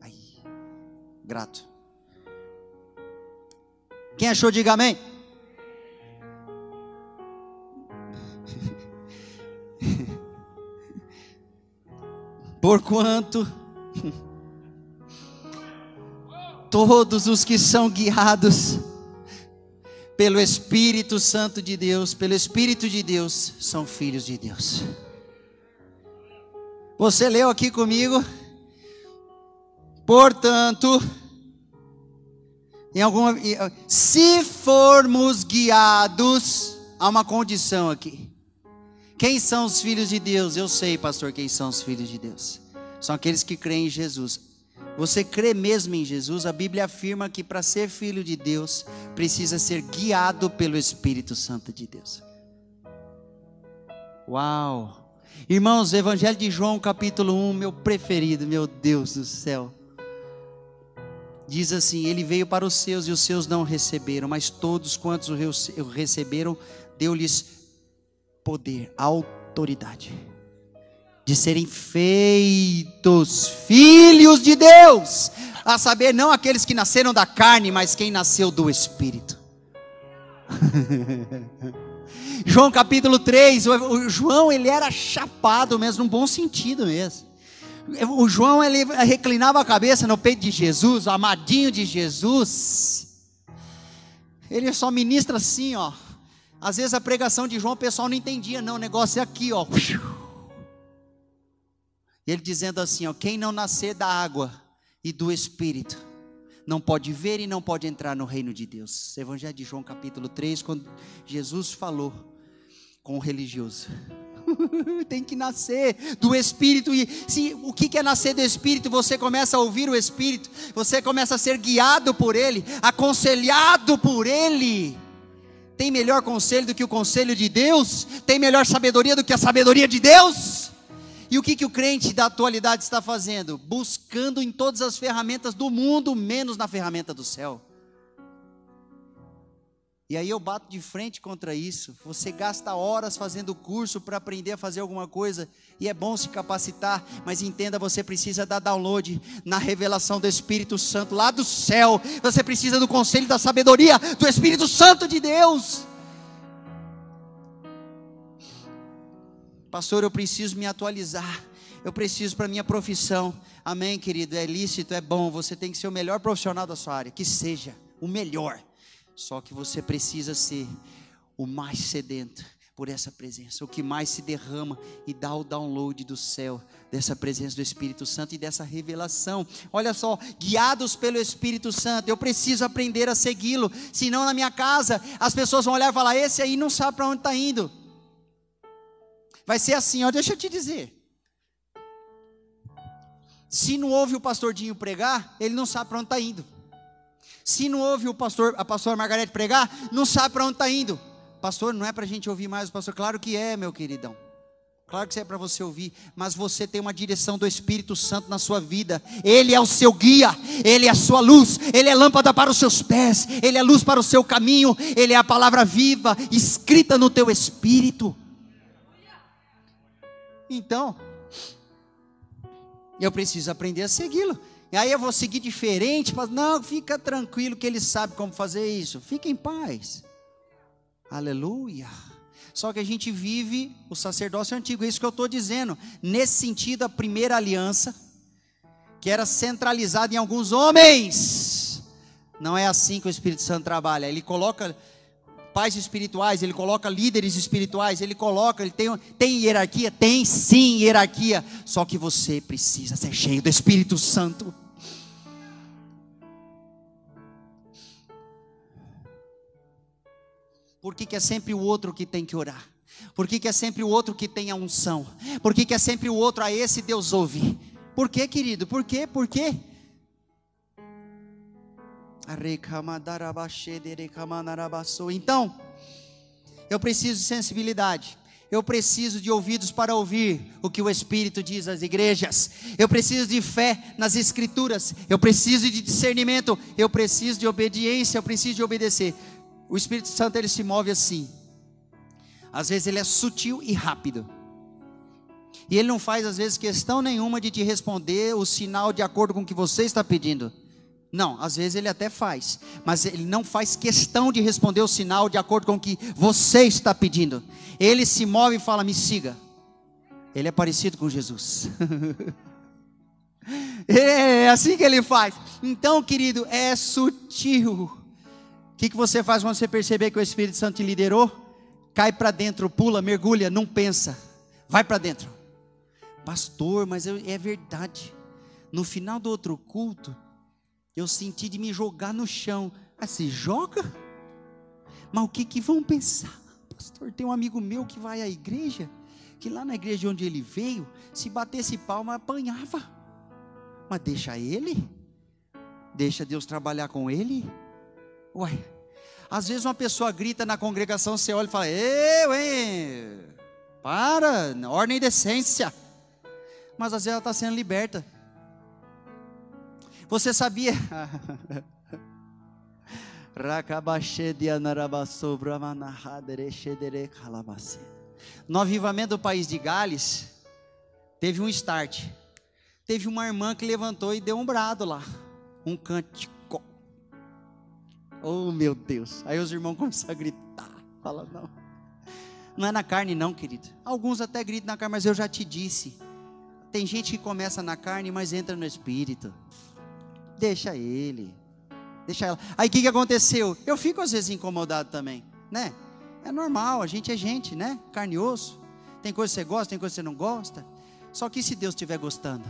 Aí, grato. Quem achou, diga amém. Porquanto todos os que são guiados pelo Espírito Santo de Deus, pelo Espírito de Deus, são filhos de Deus. Você leu aqui comigo? Portanto, em alguma, se formos guiados, há uma condição aqui. Quem são os filhos de Deus? Eu sei, pastor, quem são os filhos de Deus. São aqueles que creem em Jesus. Você crê mesmo em Jesus? A Bíblia afirma que para ser filho de Deus, precisa ser guiado pelo Espírito Santo de Deus. Uau! Irmãos, Evangelho de João, capítulo 1, meu preferido, meu Deus do céu diz assim: Ele veio para os seus e os seus não receberam, mas todos quantos o receberam, deu-lhes poder, autoridade, de serem feitos filhos de Deus, a saber, não aqueles que nasceram da carne, mas quem nasceu do Espírito. João capítulo 3, o João ele era chapado mesmo, num bom sentido mesmo o João ele reclinava a cabeça no peito de Jesus, o amadinho de Jesus. Ele só ministra assim, ó. Às vezes a pregação de João o pessoal não entendia, não, o negócio é aqui, ó. Ele dizendo assim, ó, quem não nascer da água e do espírito não pode ver e não pode entrar no reino de Deus. Evangelho de João, capítulo 3, quando Jesus falou com o religioso. Tem que nascer do Espírito. E se, o que é nascer do Espírito? Você começa a ouvir o Espírito, você começa a ser guiado por Ele, aconselhado por Ele. Tem melhor conselho do que o conselho de Deus? Tem melhor sabedoria do que a sabedoria de Deus? E o que, que o crente da atualidade está fazendo? Buscando em todas as ferramentas do mundo, menos na ferramenta do céu. E aí eu bato de frente contra isso. Você gasta horas fazendo curso para aprender a fazer alguma coisa, e é bom se capacitar, mas entenda, você precisa dar download na revelação do Espírito Santo lá do céu. Você precisa do conselho da sabedoria do Espírito Santo de Deus. Pastor, eu preciso me atualizar. Eu preciso para minha profissão. Amém, querido. É lícito, é bom. Você tem que ser o melhor profissional da sua área. Que seja o melhor. Só que você precisa ser o mais sedento por essa presença, o que mais se derrama e dá o download do céu, dessa presença do Espírito Santo e dessa revelação. Olha só, guiados pelo Espírito Santo, eu preciso aprender a segui-lo, senão na minha casa as pessoas vão olhar e falar: esse aí não sabe para onde está indo. Vai ser assim, ó, deixa eu te dizer. Se não ouve o pastor Dinho pregar, ele não sabe para onde está indo. Se não ouve o pastor, a pastora Margarete pregar, não sabe para onde está indo. Pastor, não é para a gente ouvir mais o pastor? Claro que é, meu queridão. Claro que é para você ouvir, mas você tem uma direção do Espírito Santo na sua vida. Ele é o seu guia, ele é a sua luz, ele é lâmpada para os seus pés, ele é luz para o seu caminho, ele é a palavra viva escrita no teu espírito. Então, eu preciso aprender a segui-lo. E aí eu vou seguir diferente, mas não, fica tranquilo que ele sabe como fazer isso. Fica em paz. Aleluia. Só que a gente vive o sacerdócio antigo, é isso que eu estou dizendo. Nesse sentido, a primeira aliança, que era centralizada em alguns homens, não é assim que o Espírito Santo trabalha. Ele coloca pais espirituais, ele coloca líderes espirituais, ele coloca, ele tem, tem hierarquia? Tem sim hierarquia, só que você precisa ser cheio do Espírito Santo. Por que, que é sempre o outro que tem que orar? Por que, que é sempre o outro que tem a unção? Por que, que é sempre o outro a esse Deus ouve? Por que, querido? Por quê? Por quê? Então, eu preciso de sensibilidade. Eu preciso de ouvidos para ouvir o que o Espírito diz às igrejas. Eu preciso de fé nas Escrituras. Eu preciso de discernimento. Eu preciso de obediência. Eu preciso de obedecer. O Espírito Santo ele se move assim. Às vezes ele é sutil e rápido. E ele não faz, às vezes, questão nenhuma de te responder o sinal de acordo com o que você está pedindo. Não, às vezes ele até faz, mas ele não faz questão de responder o sinal de acordo com o que você está pedindo. Ele se move e fala: Me siga. Ele é parecido com Jesus. é assim que ele faz. Então, querido, é sutil. O que, que você faz quando você perceber que o Espírito Santo te liderou? Cai para dentro, pula, mergulha, não pensa. Vai para dentro. Pastor, mas é verdade. No final do outro culto, eu senti de me jogar no chão. Ah, se joga? Mas o que, que vão pensar? Pastor, tem um amigo meu que vai à igreja, que lá na igreja de onde ele veio, se batesse palma, apanhava. Mas deixa ele? Deixa Deus trabalhar com ele? Uai, às vezes uma pessoa grita na congregação, você olha e fala: Eu, hein? Para, ordem e decência. Mas às vezes ela está sendo liberta. Você sabia? No avivamento do país de Gales, teve um start. Teve uma irmã que levantou e deu um brado lá. Um cântico. Oh meu Deus. Aí os irmãos começaram a gritar. Fala, não. Não é na carne, não, querido. Alguns até gritam na carne, mas eu já te disse. Tem gente que começa na carne, mas entra no espírito. Deixa ele. Deixa ela. Aí o que, que aconteceu? Eu fico às vezes incomodado também, né? É normal, a gente é gente, né? Carne e osso. Tem coisa que você gosta, tem coisa que você não gosta. Só que se Deus estiver gostando?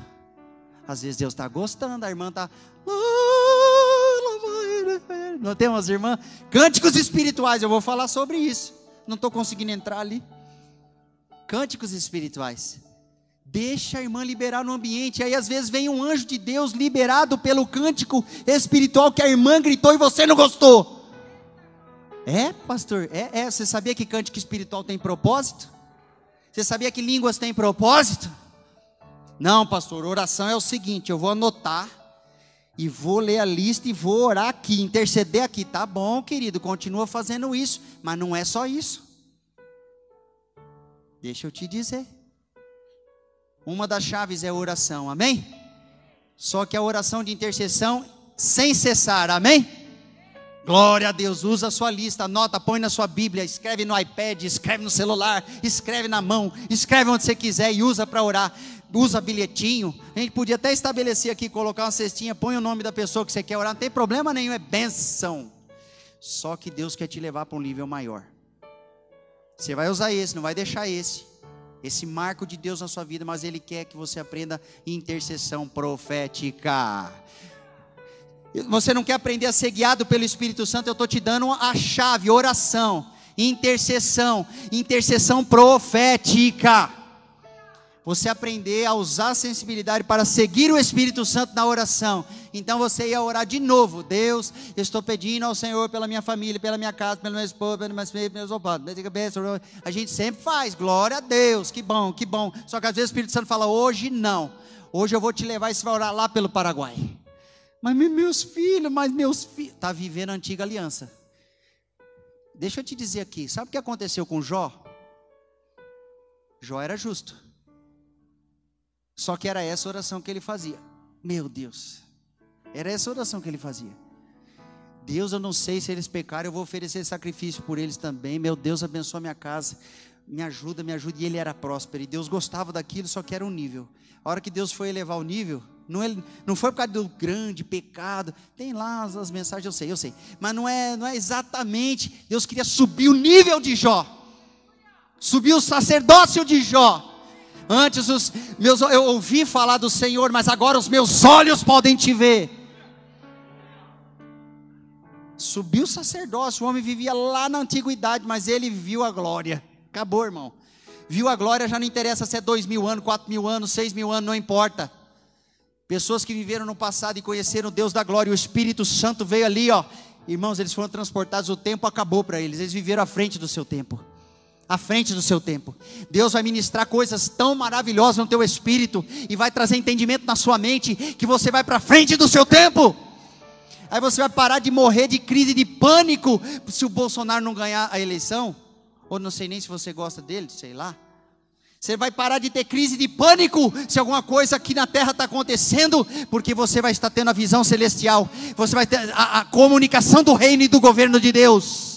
Às vezes Deus está gostando, a irmã está. Não temos irmã? Cânticos espirituais, eu vou falar sobre isso. Não estou conseguindo entrar ali. Cânticos espirituais. Deixa a irmã liberar no ambiente. Aí às vezes vem um anjo de Deus liberado pelo cântico espiritual que a irmã gritou e você não gostou. É, pastor? É, é. Você sabia que cântico espiritual tem propósito? Você sabia que línguas têm propósito? Não, pastor, oração é o seguinte: eu vou anotar e vou ler a lista e vou orar aqui, interceder aqui. Tá bom, querido, continua fazendo isso, mas não é só isso. Deixa eu te dizer. Uma das chaves é a oração, amém? Só que a oração de intercessão sem cessar, amém? Glória a Deus, usa a sua lista, anota, põe na sua Bíblia, escreve no iPad, escreve no celular, escreve na mão, escreve onde você quiser e usa para orar. Usa bilhetinho. A gente podia até estabelecer aqui, colocar uma cestinha, põe o nome da pessoa que você quer orar, não tem problema nenhum, é benção. Só que Deus quer te levar para um nível maior. Você vai usar esse, não vai deixar esse esse marco de Deus na sua vida, mas Ele quer que você aprenda intercessão profética. Você não quer aprender a ser guiado pelo Espírito Santo? Eu estou te dando a chave, oração, intercessão, intercessão profética você aprender a usar a sensibilidade para seguir o Espírito Santo na oração. Então você ia orar de novo. Deus, eu estou pedindo ao Senhor pela minha família, pela minha casa, pelo meu esposo, pelo meu filho, meus A gente sempre faz, glória a Deus, que bom, que bom. Só que às vezes o Espírito Santo fala, hoje não. Hoje eu vou te levar e você vai orar lá pelo Paraguai. Mas meus filhos, mas meus filhos. Está vivendo a antiga aliança. Deixa eu te dizer aqui, sabe o que aconteceu com Jó? Jó era justo. Só que era essa oração que ele fazia. Meu Deus. Era essa oração que ele fazia. Deus, eu não sei se eles pecaram, eu vou oferecer sacrifício por eles também. Meu Deus, abençoa minha casa. Me ajuda, me ajuda. E ele era próspero. E Deus gostava daquilo, só que era um nível. A hora que Deus foi elevar o nível, não, ele, não foi por causa do grande pecado. Tem lá as, as mensagens, eu sei, eu sei. Mas não é, não é exatamente. Deus queria subir o nível de Jó. Subir o sacerdócio de Jó. Antes os meus, eu ouvi falar do Senhor, mas agora os meus olhos podem te ver. Subiu o sacerdócio, o homem vivia lá na antiguidade, mas ele viu a glória. Acabou, irmão. Viu a glória, já não interessa se é dois mil anos, quatro mil anos, seis mil anos, não importa. Pessoas que viveram no passado e conheceram o Deus da glória, o Espírito Santo veio ali, ó. Irmãos, eles foram transportados, o tempo acabou para eles, eles viveram à frente do seu tempo à frente do seu tempo. Deus vai ministrar coisas tão maravilhosas no teu espírito e vai trazer entendimento na sua mente que você vai para frente do seu tempo. Aí você vai parar de morrer de crise de pânico se o Bolsonaro não ganhar a eleição, ou não sei nem se você gosta dele, sei lá. Você vai parar de ter crise de pânico se alguma coisa aqui na terra está acontecendo, porque você vai estar tendo a visão celestial, você vai ter a, a comunicação do reino e do governo de Deus.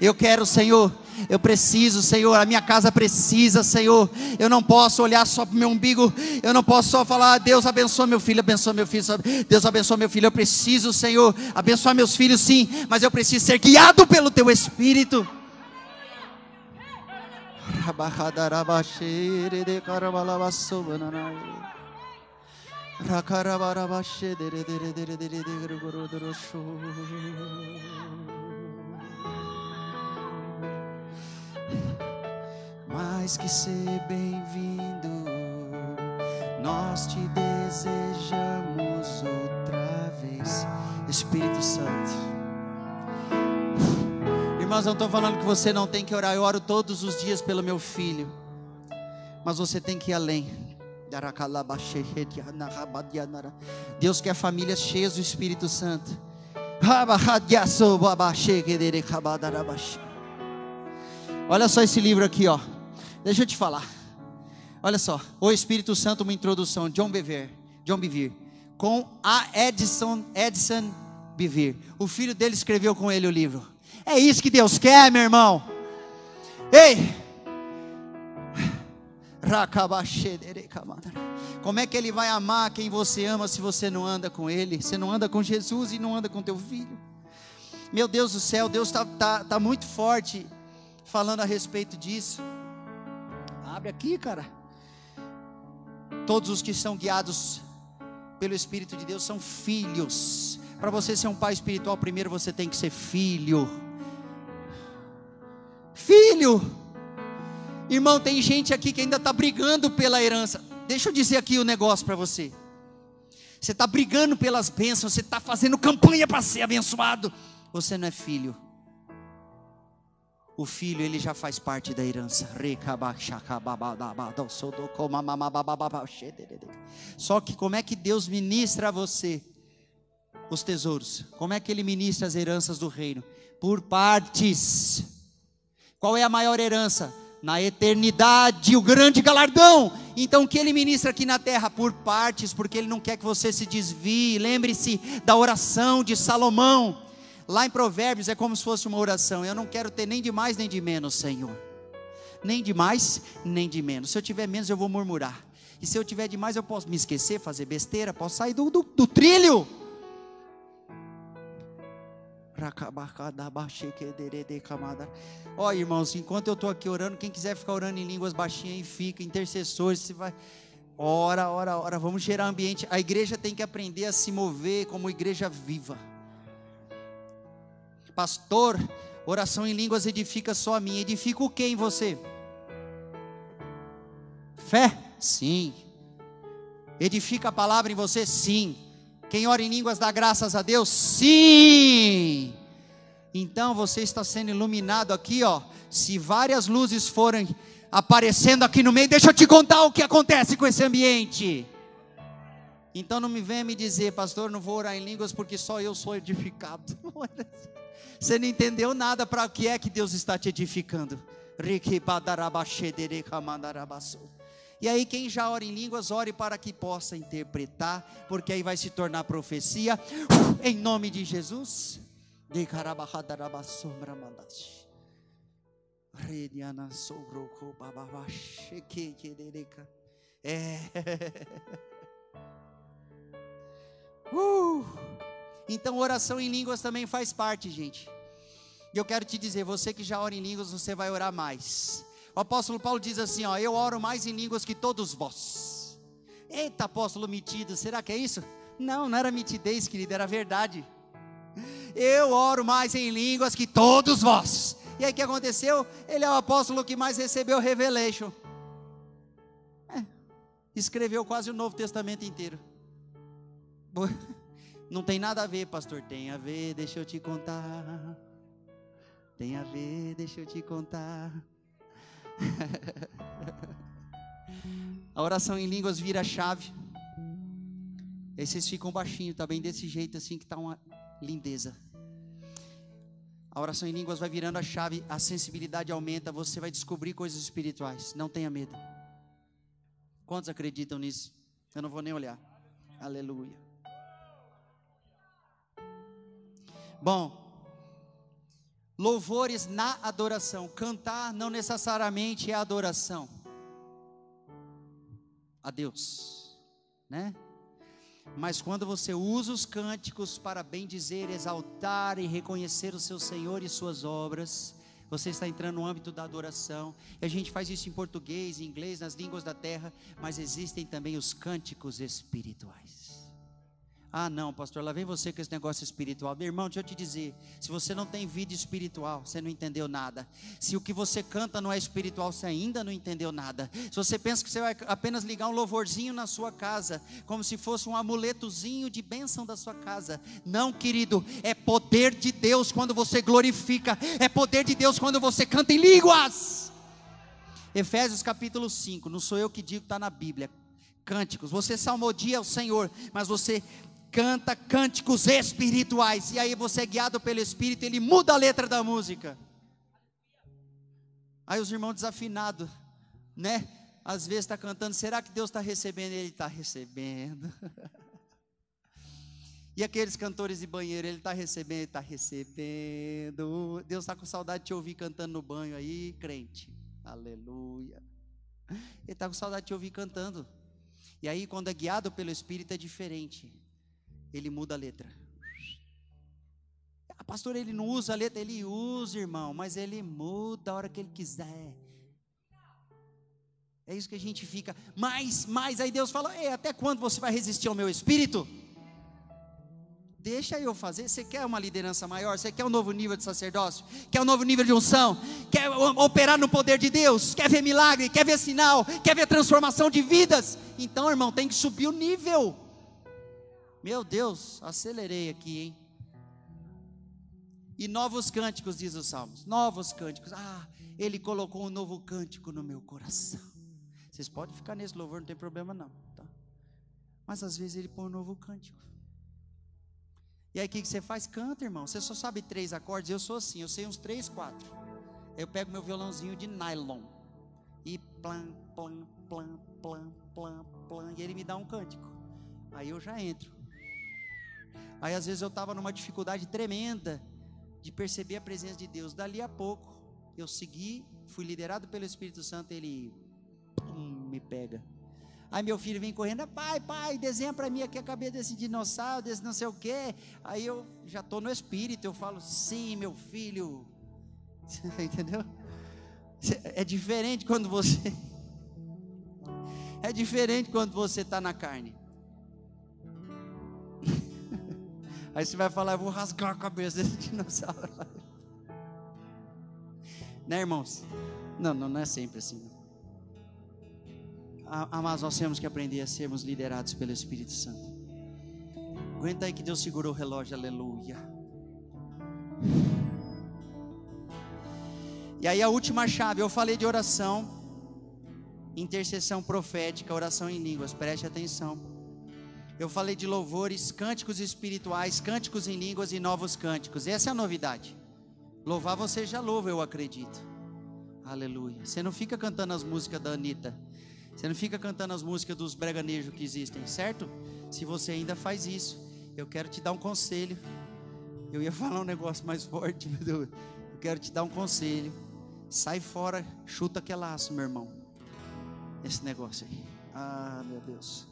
Eu quero, Senhor, eu preciso, Senhor, a minha casa precisa, Senhor. Eu não posso olhar só para o meu umbigo, eu não posso só falar, Deus abençoa meu filho, abençoa meu filho, Deus abençoa meu filho. Eu preciso, Senhor, abençoar meus filhos, sim, mas eu preciso ser guiado pelo Teu Espírito. Mais que ser bem-vindo, nós te desejamos outra vez, Espírito Santo. Irmãos, não estou falando que você não tem que orar, eu oro todos os dias pelo meu filho, mas você tem que ir além. Deus quer famílias cheias do Espírito Santo. Olha só esse livro aqui, ó. Deixa eu te falar. Olha só, O Espírito Santo, uma introdução, John Bevere, John Bevere, com a Edson, Edson Bevere. O filho dele escreveu com ele o livro. É isso que Deus quer, meu irmão. Ei, como é que ele vai amar quem você ama se você não anda com ele? Você não anda com Jesus e não anda com teu filho. Meu Deus do céu, Deus está tá, tá muito forte falando a respeito disso. Abre aqui, cara. Todos os que são guiados pelo Espírito de Deus são filhos. Para você ser um pai espiritual, primeiro você tem que ser filho. Filho! Irmão, tem gente aqui que ainda está brigando pela herança. Deixa eu dizer aqui o um negócio para você. Você está brigando pelas bênçãos, você está fazendo campanha para ser abençoado. Você não é filho. O filho, ele já faz parte da herança. Só que como é que Deus ministra a você os tesouros? Como é que ele ministra as heranças do reino? Por partes. Qual é a maior herança? Na eternidade, o grande galardão. Então, o que ele ministra aqui na terra? Por partes, porque ele não quer que você se desvie. Lembre-se da oração de Salomão. Lá em Provérbios é como se fosse uma oração. Eu não quero ter nem de mais nem de menos, Senhor. Nem de mais, nem de menos. Se eu tiver menos, eu vou murmurar. E se eu tiver de mais, eu posso me esquecer, fazer besteira, posso sair do, do, do trilho. Ó oh, irmãos, enquanto eu estou aqui orando, quem quiser ficar orando em línguas baixinhas aí fica, intercessores, você vai. Ora, ora, ora, vamos gerar ambiente. A igreja tem que aprender a se mover como igreja viva. Pastor, oração em línguas edifica só a mim. Edifica o que em você? Fé? Sim. Edifica a palavra em você? Sim. Quem ora em línguas dá graças a Deus? Sim. Então você está sendo iluminado aqui, ó. Se várias luzes forem aparecendo aqui no meio, deixa eu te contar o que acontece com esse ambiente. Então não me venha me dizer, pastor, não vou orar em línguas porque só eu sou edificado. Você não entendeu nada para o que é que Deus está te edificando. E aí, quem já ora em línguas, ore para que possa interpretar, porque aí vai se tornar profecia, em nome de Jesus. É. Uh. Então, oração em línguas também faz parte, gente. E eu quero te dizer, você que já ora em línguas, você vai orar mais. O apóstolo Paulo diz assim: ó, eu oro mais em línguas que todos vós. Eita, apóstolo metido, será que é isso? Não, não era mitidez, querido, era verdade. Eu oro mais em línguas que todos vós. E aí o que aconteceu? Ele é o apóstolo que mais recebeu revelation. É, escreveu quase o Novo Testamento inteiro. Não tem nada a ver, pastor. Tem a ver, deixa eu te contar. Tem a ver, deixa eu te contar. a oração em línguas vira a chave. Aí vocês ficam baixinho, tá bem desse jeito assim que tá uma lindeza. A oração em línguas vai virando a chave, a sensibilidade aumenta, você vai descobrir coisas espirituais. Não tenha medo. Quantos acreditam nisso? Eu não vou nem olhar. Aleluia. Bom, louvores na adoração. Cantar não necessariamente é adoração a Deus, né? Mas quando você usa os cânticos para bem dizer, exaltar e reconhecer o seu Senhor e suas obras, você está entrando no âmbito da adoração. E a gente faz isso em português, em inglês, nas línguas da terra, mas existem também os cânticos espirituais. Ah, não, pastor, lá vem você com esse negócio espiritual. Meu irmão, deixa eu te dizer: se você não tem vida espiritual, você não entendeu nada. Se o que você canta não é espiritual, você ainda não entendeu nada. Se você pensa que você vai apenas ligar um louvorzinho na sua casa, como se fosse um amuletozinho de bênção da sua casa. Não, querido, é poder de Deus quando você glorifica, é poder de Deus quando você canta em línguas. Efésios capítulo 5, não sou eu que digo, está na Bíblia cânticos. Você salmodia o Senhor, mas você canta cânticos espirituais. E aí você é guiado pelo Espírito, ele muda a letra da música. Aí os irmãos desafinados, né? Às vezes está cantando, será que Deus está recebendo? Ele está recebendo. e aqueles cantores de banheiro, ele está recebendo, ele está recebendo. Deus está com saudade de te ouvir cantando no banho aí, crente. Aleluia. Ele está com saudade de te ouvir cantando. E aí, quando é guiado pelo Espírito, é diferente ele muda a letra. Ah, pastor, ele não usa a letra, ele usa, irmão, mas ele muda a hora que ele quiser. É isso que a gente fica. Mas, mas aí Deus fala: até quando você vai resistir ao meu espírito? Deixa eu fazer. Você quer uma liderança maior? Você quer um novo nível de sacerdócio? Quer um novo nível de unção? Quer operar no poder de Deus? Quer ver milagre? Quer ver sinal? Quer ver transformação de vidas? Então, irmão, tem que subir o nível. Meu Deus, acelerei aqui, hein? E novos cânticos, diz os Salmos. Novos cânticos. Ah, ele colocou um novo cântico no meu coração. Vocês podem ficar nesse louvor, não tem problema não. Tá? Mas às vezes ele põe um novo cântico. E aí o que você faz? Canta, irmão. Você só sabe três acordes. Eu sou assim, eu sei uns três, quatro. Eu pego meu violãozinho de nylon. E plan, plan, plan, plan, plan, plan. E ele me dá um cântico. Aí eu já entro. Aí às vezes eu estava numa dificuldade tremenda de perceber a presença de Deus. Dali a pouco eu segui, fui liderado pelo Espírito Santo, ele pum, me pega. Aí meu filho vem correndo, pai, pai, desenha para mim aqui a cabeça desse dinossauro, desse não sei o quê. Aí eu já estou no espírito, eu falo, sim, meu filho. Entendeu? É diferente quando você. É diferente quando você está na carne. Aí você vai falar, eu vou rasgar a cabeça desse dinossauro. Né, irmãos? Não, não, não é sempre assim. Ah, mas nós temos que aprender a sermos liderados pelo Espírito Santo. Aguenta aí que Deus segurou o relógio, aleluia. E aí a última chave, eu falei de oração, intercessão profética, oração em línguas, preste atenção. Eu falei de louvores, cânticos espirituais, cânticos em línguas e novos cânticos. Essa é a novidade. Louvar você já louva, eu acredito. Aleluia. Você não fica cantando as músicas da Anitta. Você não fica cantando as músicas dos breganejos que existem, certo? Se você ainda faz isso, eu quero te dar um conselho. Eu ia falar um negócio mais forte, mas eu, eu quero te dar um conselho. Sai fora, chuta aquele laço, meu irmão. Esse negócio aí. Ah, meu Deus.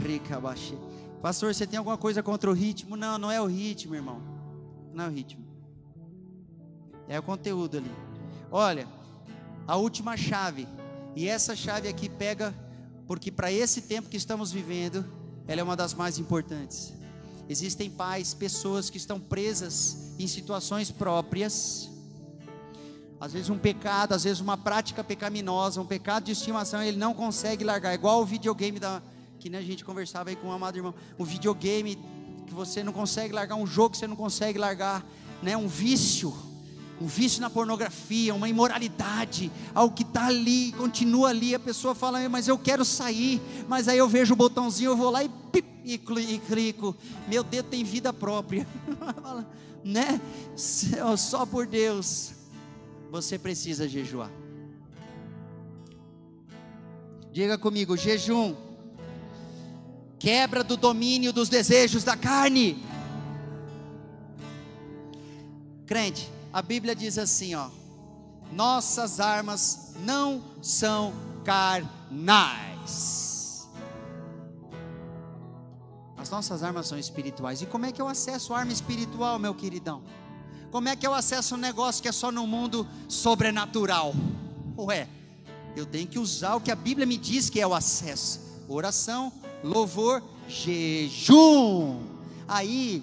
Rica baixê. Pastor, você tem alguma coisa contra o ritmo? Não, não é o ritmo, irmão. Não é o ritmo. É o conteúdo ali. Olha, a última chave e essa chave aqui pega, porque para esse tempo que estamos vivendo, ela é uma das mais importantes. Existem pais, pessoas que estão presas em situações próprias, às vezes um pecado, às vezes uma prática pecaminosa, um pecado de estimação, ele não consegue largar, igual o videogame da, que né, a gente conversava aí com o amado irmão, o videogame que você não consegue largar, um jogo que você não consegue largar, né, um vício um vício na pornografia, uma imoralidade, algo que está ali, continua ali, a pessoa fala, mas eu quero sair, mas aí eu vejo o botãozinho, eu vou lá e, pip, e clico, meu dedo tem vida própria, né? Só por Deus, você precisa jejuar. Diga comigo, jejum, quebra do domínio dos desejos da carne. Crente, a Bíblia diz assim, ó: Nossas armas não são carnais. As nossas armas são espirituais. E como é que eu acesso arma espiritual, meu queridão? Como é que eu acesso um negócio que é só no mundo sobrenatural? Ué, eu tenho que usar o que a Bíblia me diz que é o acesso: oração, louvor, jejum. Aí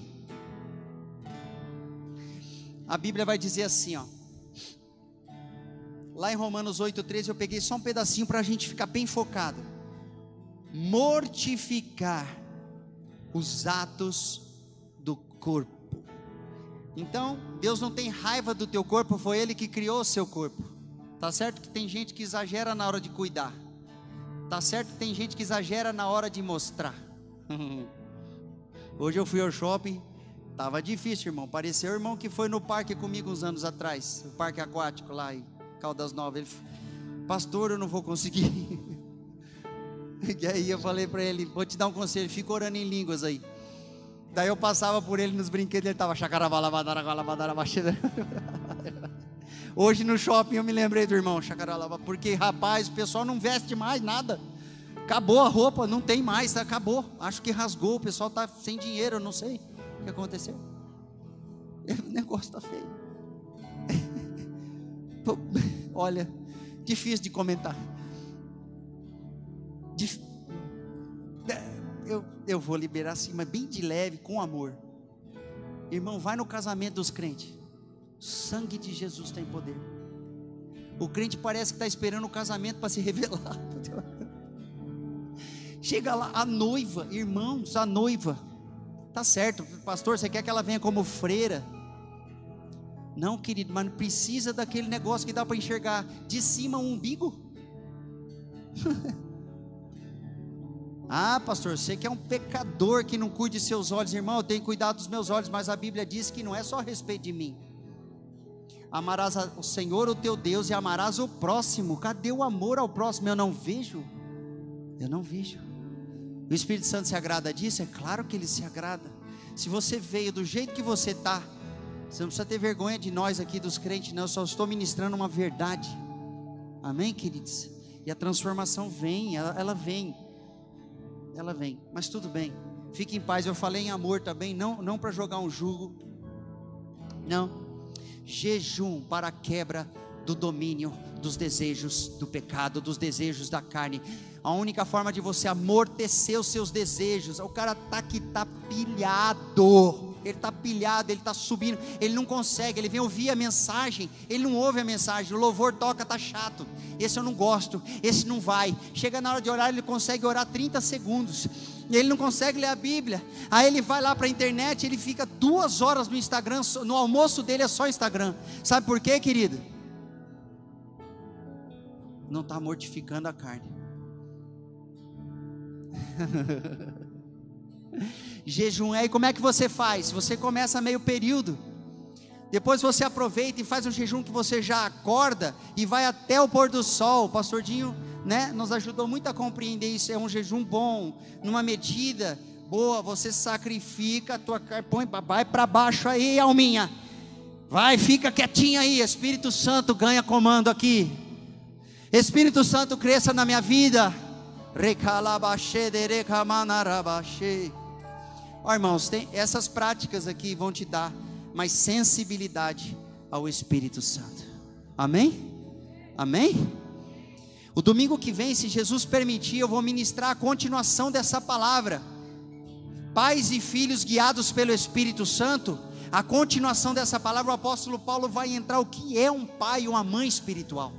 a Bíblia vai dizer assim, ó. Lá em Romanos 8,13 eu peguei só um pedacinho para a gente ficar bem focado. Mortificar os atos do corpo. Então, Deus não tem raiva do teu corpo, foi Ele que criou o seu corpo. Tá certo que tem gente que exagera na hora de cuidar. Tá certo tem gente que exagera na hora de mostrar. Hoje eu fui ao shopping, Tava difícil, irmão. Pareceu o irmão que foi no parque comigo uns anos atrás, o parque aquático lá em Caldas Novas. Ele, pastor, eu não vou conseguir. e aí eu falei para ele, vou te dar um conselho, fica orando em línguas aí. Daí eu passava por ele nos brinquedos, ele tava Hoje no shopping eu me lembrei do irmão chacaralava, porque rapaz, o pessoal não veste mais nada. Acabou a roupa, não tem mais, acabou. Acho que rasgou, o pessoal tá sem dinheiro, eu não sei. O que aconteceu? O negócio está feio. Olha, difícil de comentar. eu, eu vou liberar assim, mas bem de leve, com amor. Irmão, vai no casamento dos crentes. Sangue de Jesus tem poder. O crente parece que está esperando o casamento para se revelar. Chega lá, a noiva, irmãos, a noiva. Tá certo, pastor, você quer que ela venha como freira? Não, querido, mas precisa daquele negócio que dá para enxergar de cima o umbigo. ah, pastor, você que é um pecador que não cuide de seus olhos, irmão, eu tenho cuidado dos meus olhos, mas a Bíblia diz que não é só a respeito de mim. Amarás o Senhor, o teu Deus, e amarás o próximo. Cadê o amor ao próximo? Eu não vejo. Eu não vejo. O Espírito Santo se agrada disso? É claro que ele se agrada. Se você veio do jeito que você está, você não precisa ter vergonha de nós aqui dos crentes, não. Eu só estou ministrando uma verdade. Amém, queridos? E a transformação vem, ela, ela vem. Ela vem. Mas tudo bem. Fique em paz. Eu falei em amor também, não, não para jogar um jugo. Não. Jejum para a quebra do domínio dos desejos do pecado, dos desejos da carne. A única forma de você amortecer os seus desejos, o cara tá que tá pilhado. Ele está pilhado, ele está subindo, ele não consegue, ele vem ouvir a mensagem, ele não ouve a mensagem, o louvor toca, tá chato. Esse eu não gosto, esse não vai. Chega na hora de orar, ele consegue orar 30 segundos. Ele não consegue ler a Bíblia. Aí ele vai lá para a internet, ele fica duas horas no Instagram, no almoço dele é só Instagram. Sabe por quê, querido? Não está mortificando a carne. Jejum, aí como é que você faz? Você começa meio período. Depois você aproveita e faz um jejum que você já acorda e vai até o pôr do sol. O pastor Dinho, né, nos ajudou muito a compreender isso. É um jejum bom, numa medida boa. Você sacrifica a tua carne, põe, vai para baixo aí, alminha. Vai, fica quietinha aí. Espírito Santo ganha comando aqui. Espírito Santo cresça na minha vida. Ó, irmãos, tem, essas práticas aqui vão te dar mais sensibilidade ao Espírito Santo. Amém? Amém? O domingo que vem, se Jesus permitir, eu vou ministrar a continuação dessa palavra. Pais e filhos guiados pelo Espírito Santo, a continuação dessa palavra, o apóstolo Paulo vai entrar o que é um pai e uma mãe espiritual.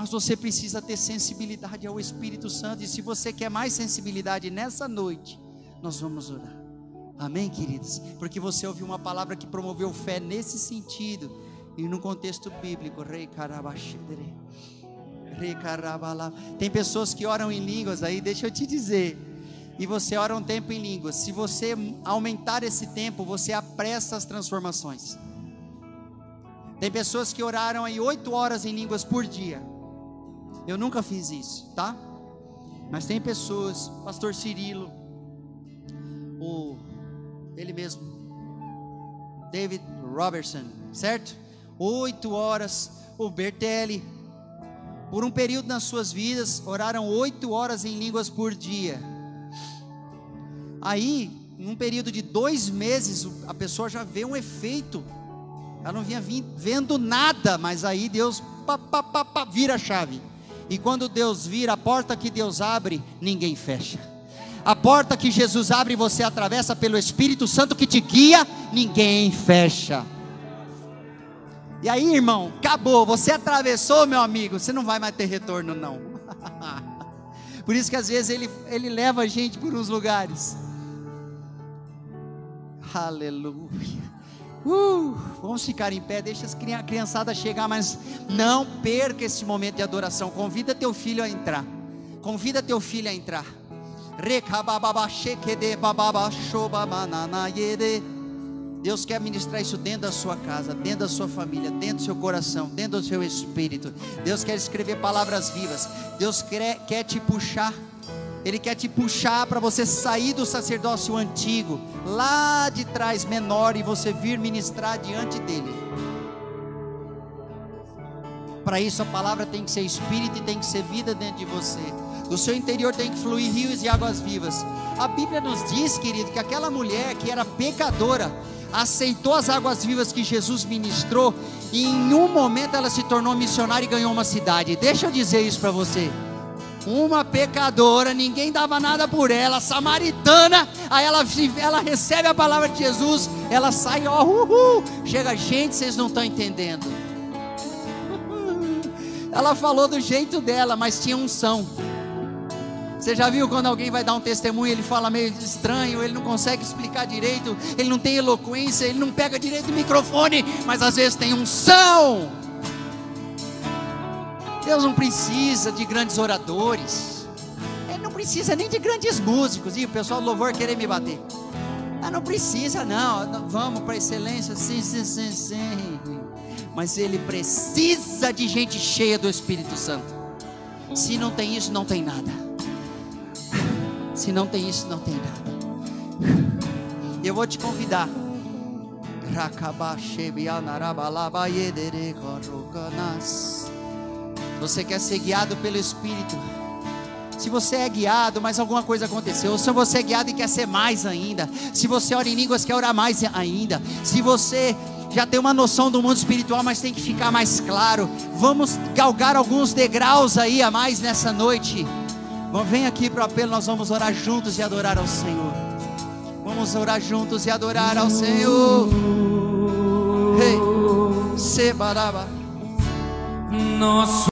Mas você precisa ter sensibilidade ao Espírito Santo. E se você quer mais sensibilidade nessa noite, nós vamos orar. Amém, queridos? Porque você ouviu uma palavra que promoveu fé nesse sentido. E no contexto bíblico, rei Tem pessoas que oram em línguas aí, deixa eu te dizer. E você ora um tempo em línguas. Se você aumentar esse tempo, você apressa as transformações. Tem pessoas que oraram aí oito horas em línguas por dia. Eu nunca fiz isso, tá? Mas tem pessoas, pastor Cirilo, o ele mesmo, David Robertson, certo? Oito horas, o Bertelli, por um período nas suas vidas, oraram oito horas em línguas por dia. Aí, num período de dois meses, a pessoa já vê um efeito. Ela não vinha vendo nada, mas aí Deus pá, pá, pá, vira a chave. E quando Deus vira, a porta que Deus abre, ninguém fecha. A porta que Jesus abre você atravessa pelo Espírito Santo que te guia, ninguém fecha. E aí, irmão, acabou. Você atravessou, meu amigo. Você não vai mais ter retorno, não. por isso que às vezes ele, ele leva a gente por uns lugares. Aleluia. Uh, vamos ficar em pé, deixa a criançada chegar, mas não perca esse momento de adoração. Convida teu filho a entrar. Convida teu filho a entrar. Deus quer ministrar isso dentro da sua casa, dentro da sua família, dentro do seu coração, dentro do seu espírito. Deus quer escrever palavras vivas. Deus quer, quer te puxar ele quer te puxar para você sair do sacerdócio antigo, lá de trás menor, e você vir ministrar diante dele. Para isso a palavra tem que ser espírito e tem que ser vida dentro de você. Do seu interior tem que fluir rios e águas vivas. A Bíblia nos diz, querido, que aquela mulher que era pecadora, aceitou as águas vivas que Jesus ministrou, e em um momento ela se tornou missionária e ganhou uma cidade. Deixa eu dizer isso para você. Uma pecadora, ninguém dava nada por ela, samaritana, aí ela, ela recebe a palavra de Jesus, ela sai, ó, uhul, chega, gente, vocês não estão entendendo. Ela falou do jeito dela, mas tinha unção. Você já viu quando alguém vai dar um testemunho, ele fala meio estranho, ele não consegue explicar direito, ele não tem eloquência, ele não pega direito o microfone, mas às vezes tem unção. Deus não precisa de grandes oradores. Ele não precisa nem de grandes músicos. E o pessoal do louvor querer me bater. Ah, não precisa, não. Vamos para excelência, sim, sim, sim, sim. Mas ele precisa de gente cheia do Espírito Santo. Se não tem isso, não tem nada. Se não tem isso, não tem nada. Eu vou te convidar. Você quer ser guiado pelo Espírito. Se você é guiado, mas alguma coisa aconteceu. Se você é guiado e quer ser mais ainda. Se você ora em línguas, quer orar mais ainda. Se você já tem uma noção do mundo espiritual, mas tem que ficar mais claro. Vamos galgar alguns degraus aí a mais nessa noite. Vem aqui para o apelo, nós vamos orar juntos e adorar ao Senhor. Vamos orar juntos e adorar ao Senhor. Hey, Sebaraba. Nosso